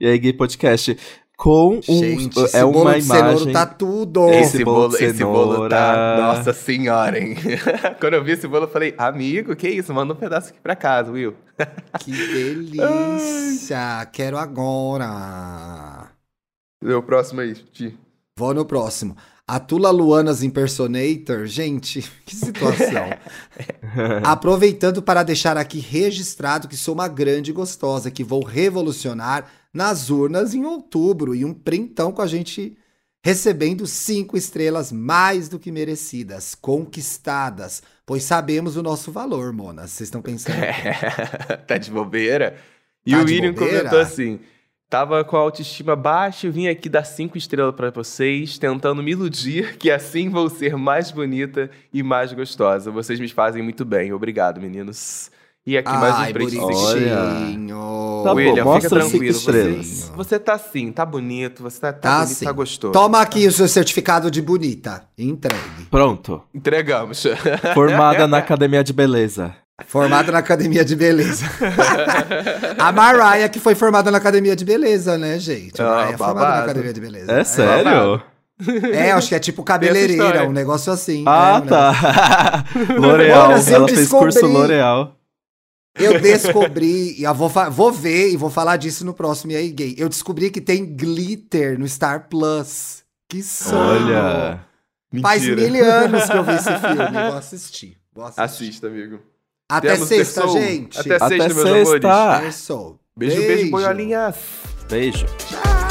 e aí Gay Podcast. Com um. Gente, esse é bolo uma de cenoura tá tudo. Esse Esse bolo esse bolo tá. Nossa senhora, hein? Quando eu vi esse bolo, eu falei, amigo, que isso? Manda um pedaço aqui pra casa, Will. Que delícia. Quero agora. O próximo aí, Ti. Vou no próximo. A Tula Luanas Impersonator, gente, que situação. Aproveitando para deixar aqui registrado que sou uma grande gostosa, que vou revolucionar nas urnas em outubro e um printão com a gente recebendo cinco estrelas mais do que merecidas, conquistadas, pois sabemos o nosso valor, Mona. Vocês estão pensando? tá de bobeira? E Tá o William bobeira? comentou assim: tava com a autoestima baixa, eu vim aqui dar cinco estrelas pra vocês, tentando me iludir que assim vou ser mais bonita e mais gostosa. Vocês me fazem muito bem. Obrigado, meninos. E aqui mais um print. bonitinho. Tá bom, William, mostra fica tranquilo. Você, você tá assim, tá bonito, você tá, tá, Tá bonito, assim. tá gostoso. Toma aqui o seu certificado de bonita. Entregue. Pronto. Entregamos. Formada na academia de beleza. Formada na academia de beleza. a Mariah que foi formada na academia de beleza, né, gente? A Ah, Mariah é formada na babado. academia de beleza. É sério? É, acho que é tipo cabeleireira, um negócio assim. Ah, é, negócio- tá. L'Oreal. Olha, Ela fez curso L'Oreal. Eu descobri, e eu vou, vou ver e vou falar disso no próximo E aí, gay. Eu descobri que tem glitter no Star Plus. Que sonho. Olha. Faz Mentira. mil anos que eu vi esse filme. Vou assistir. Vou assistir. Assista, amigo. Até Temos sexta, terçou. gente. Até Até sexta, meus sexta. amores. Terçou. Beijo, beijo, boiolinhas. Beijo. Tchau.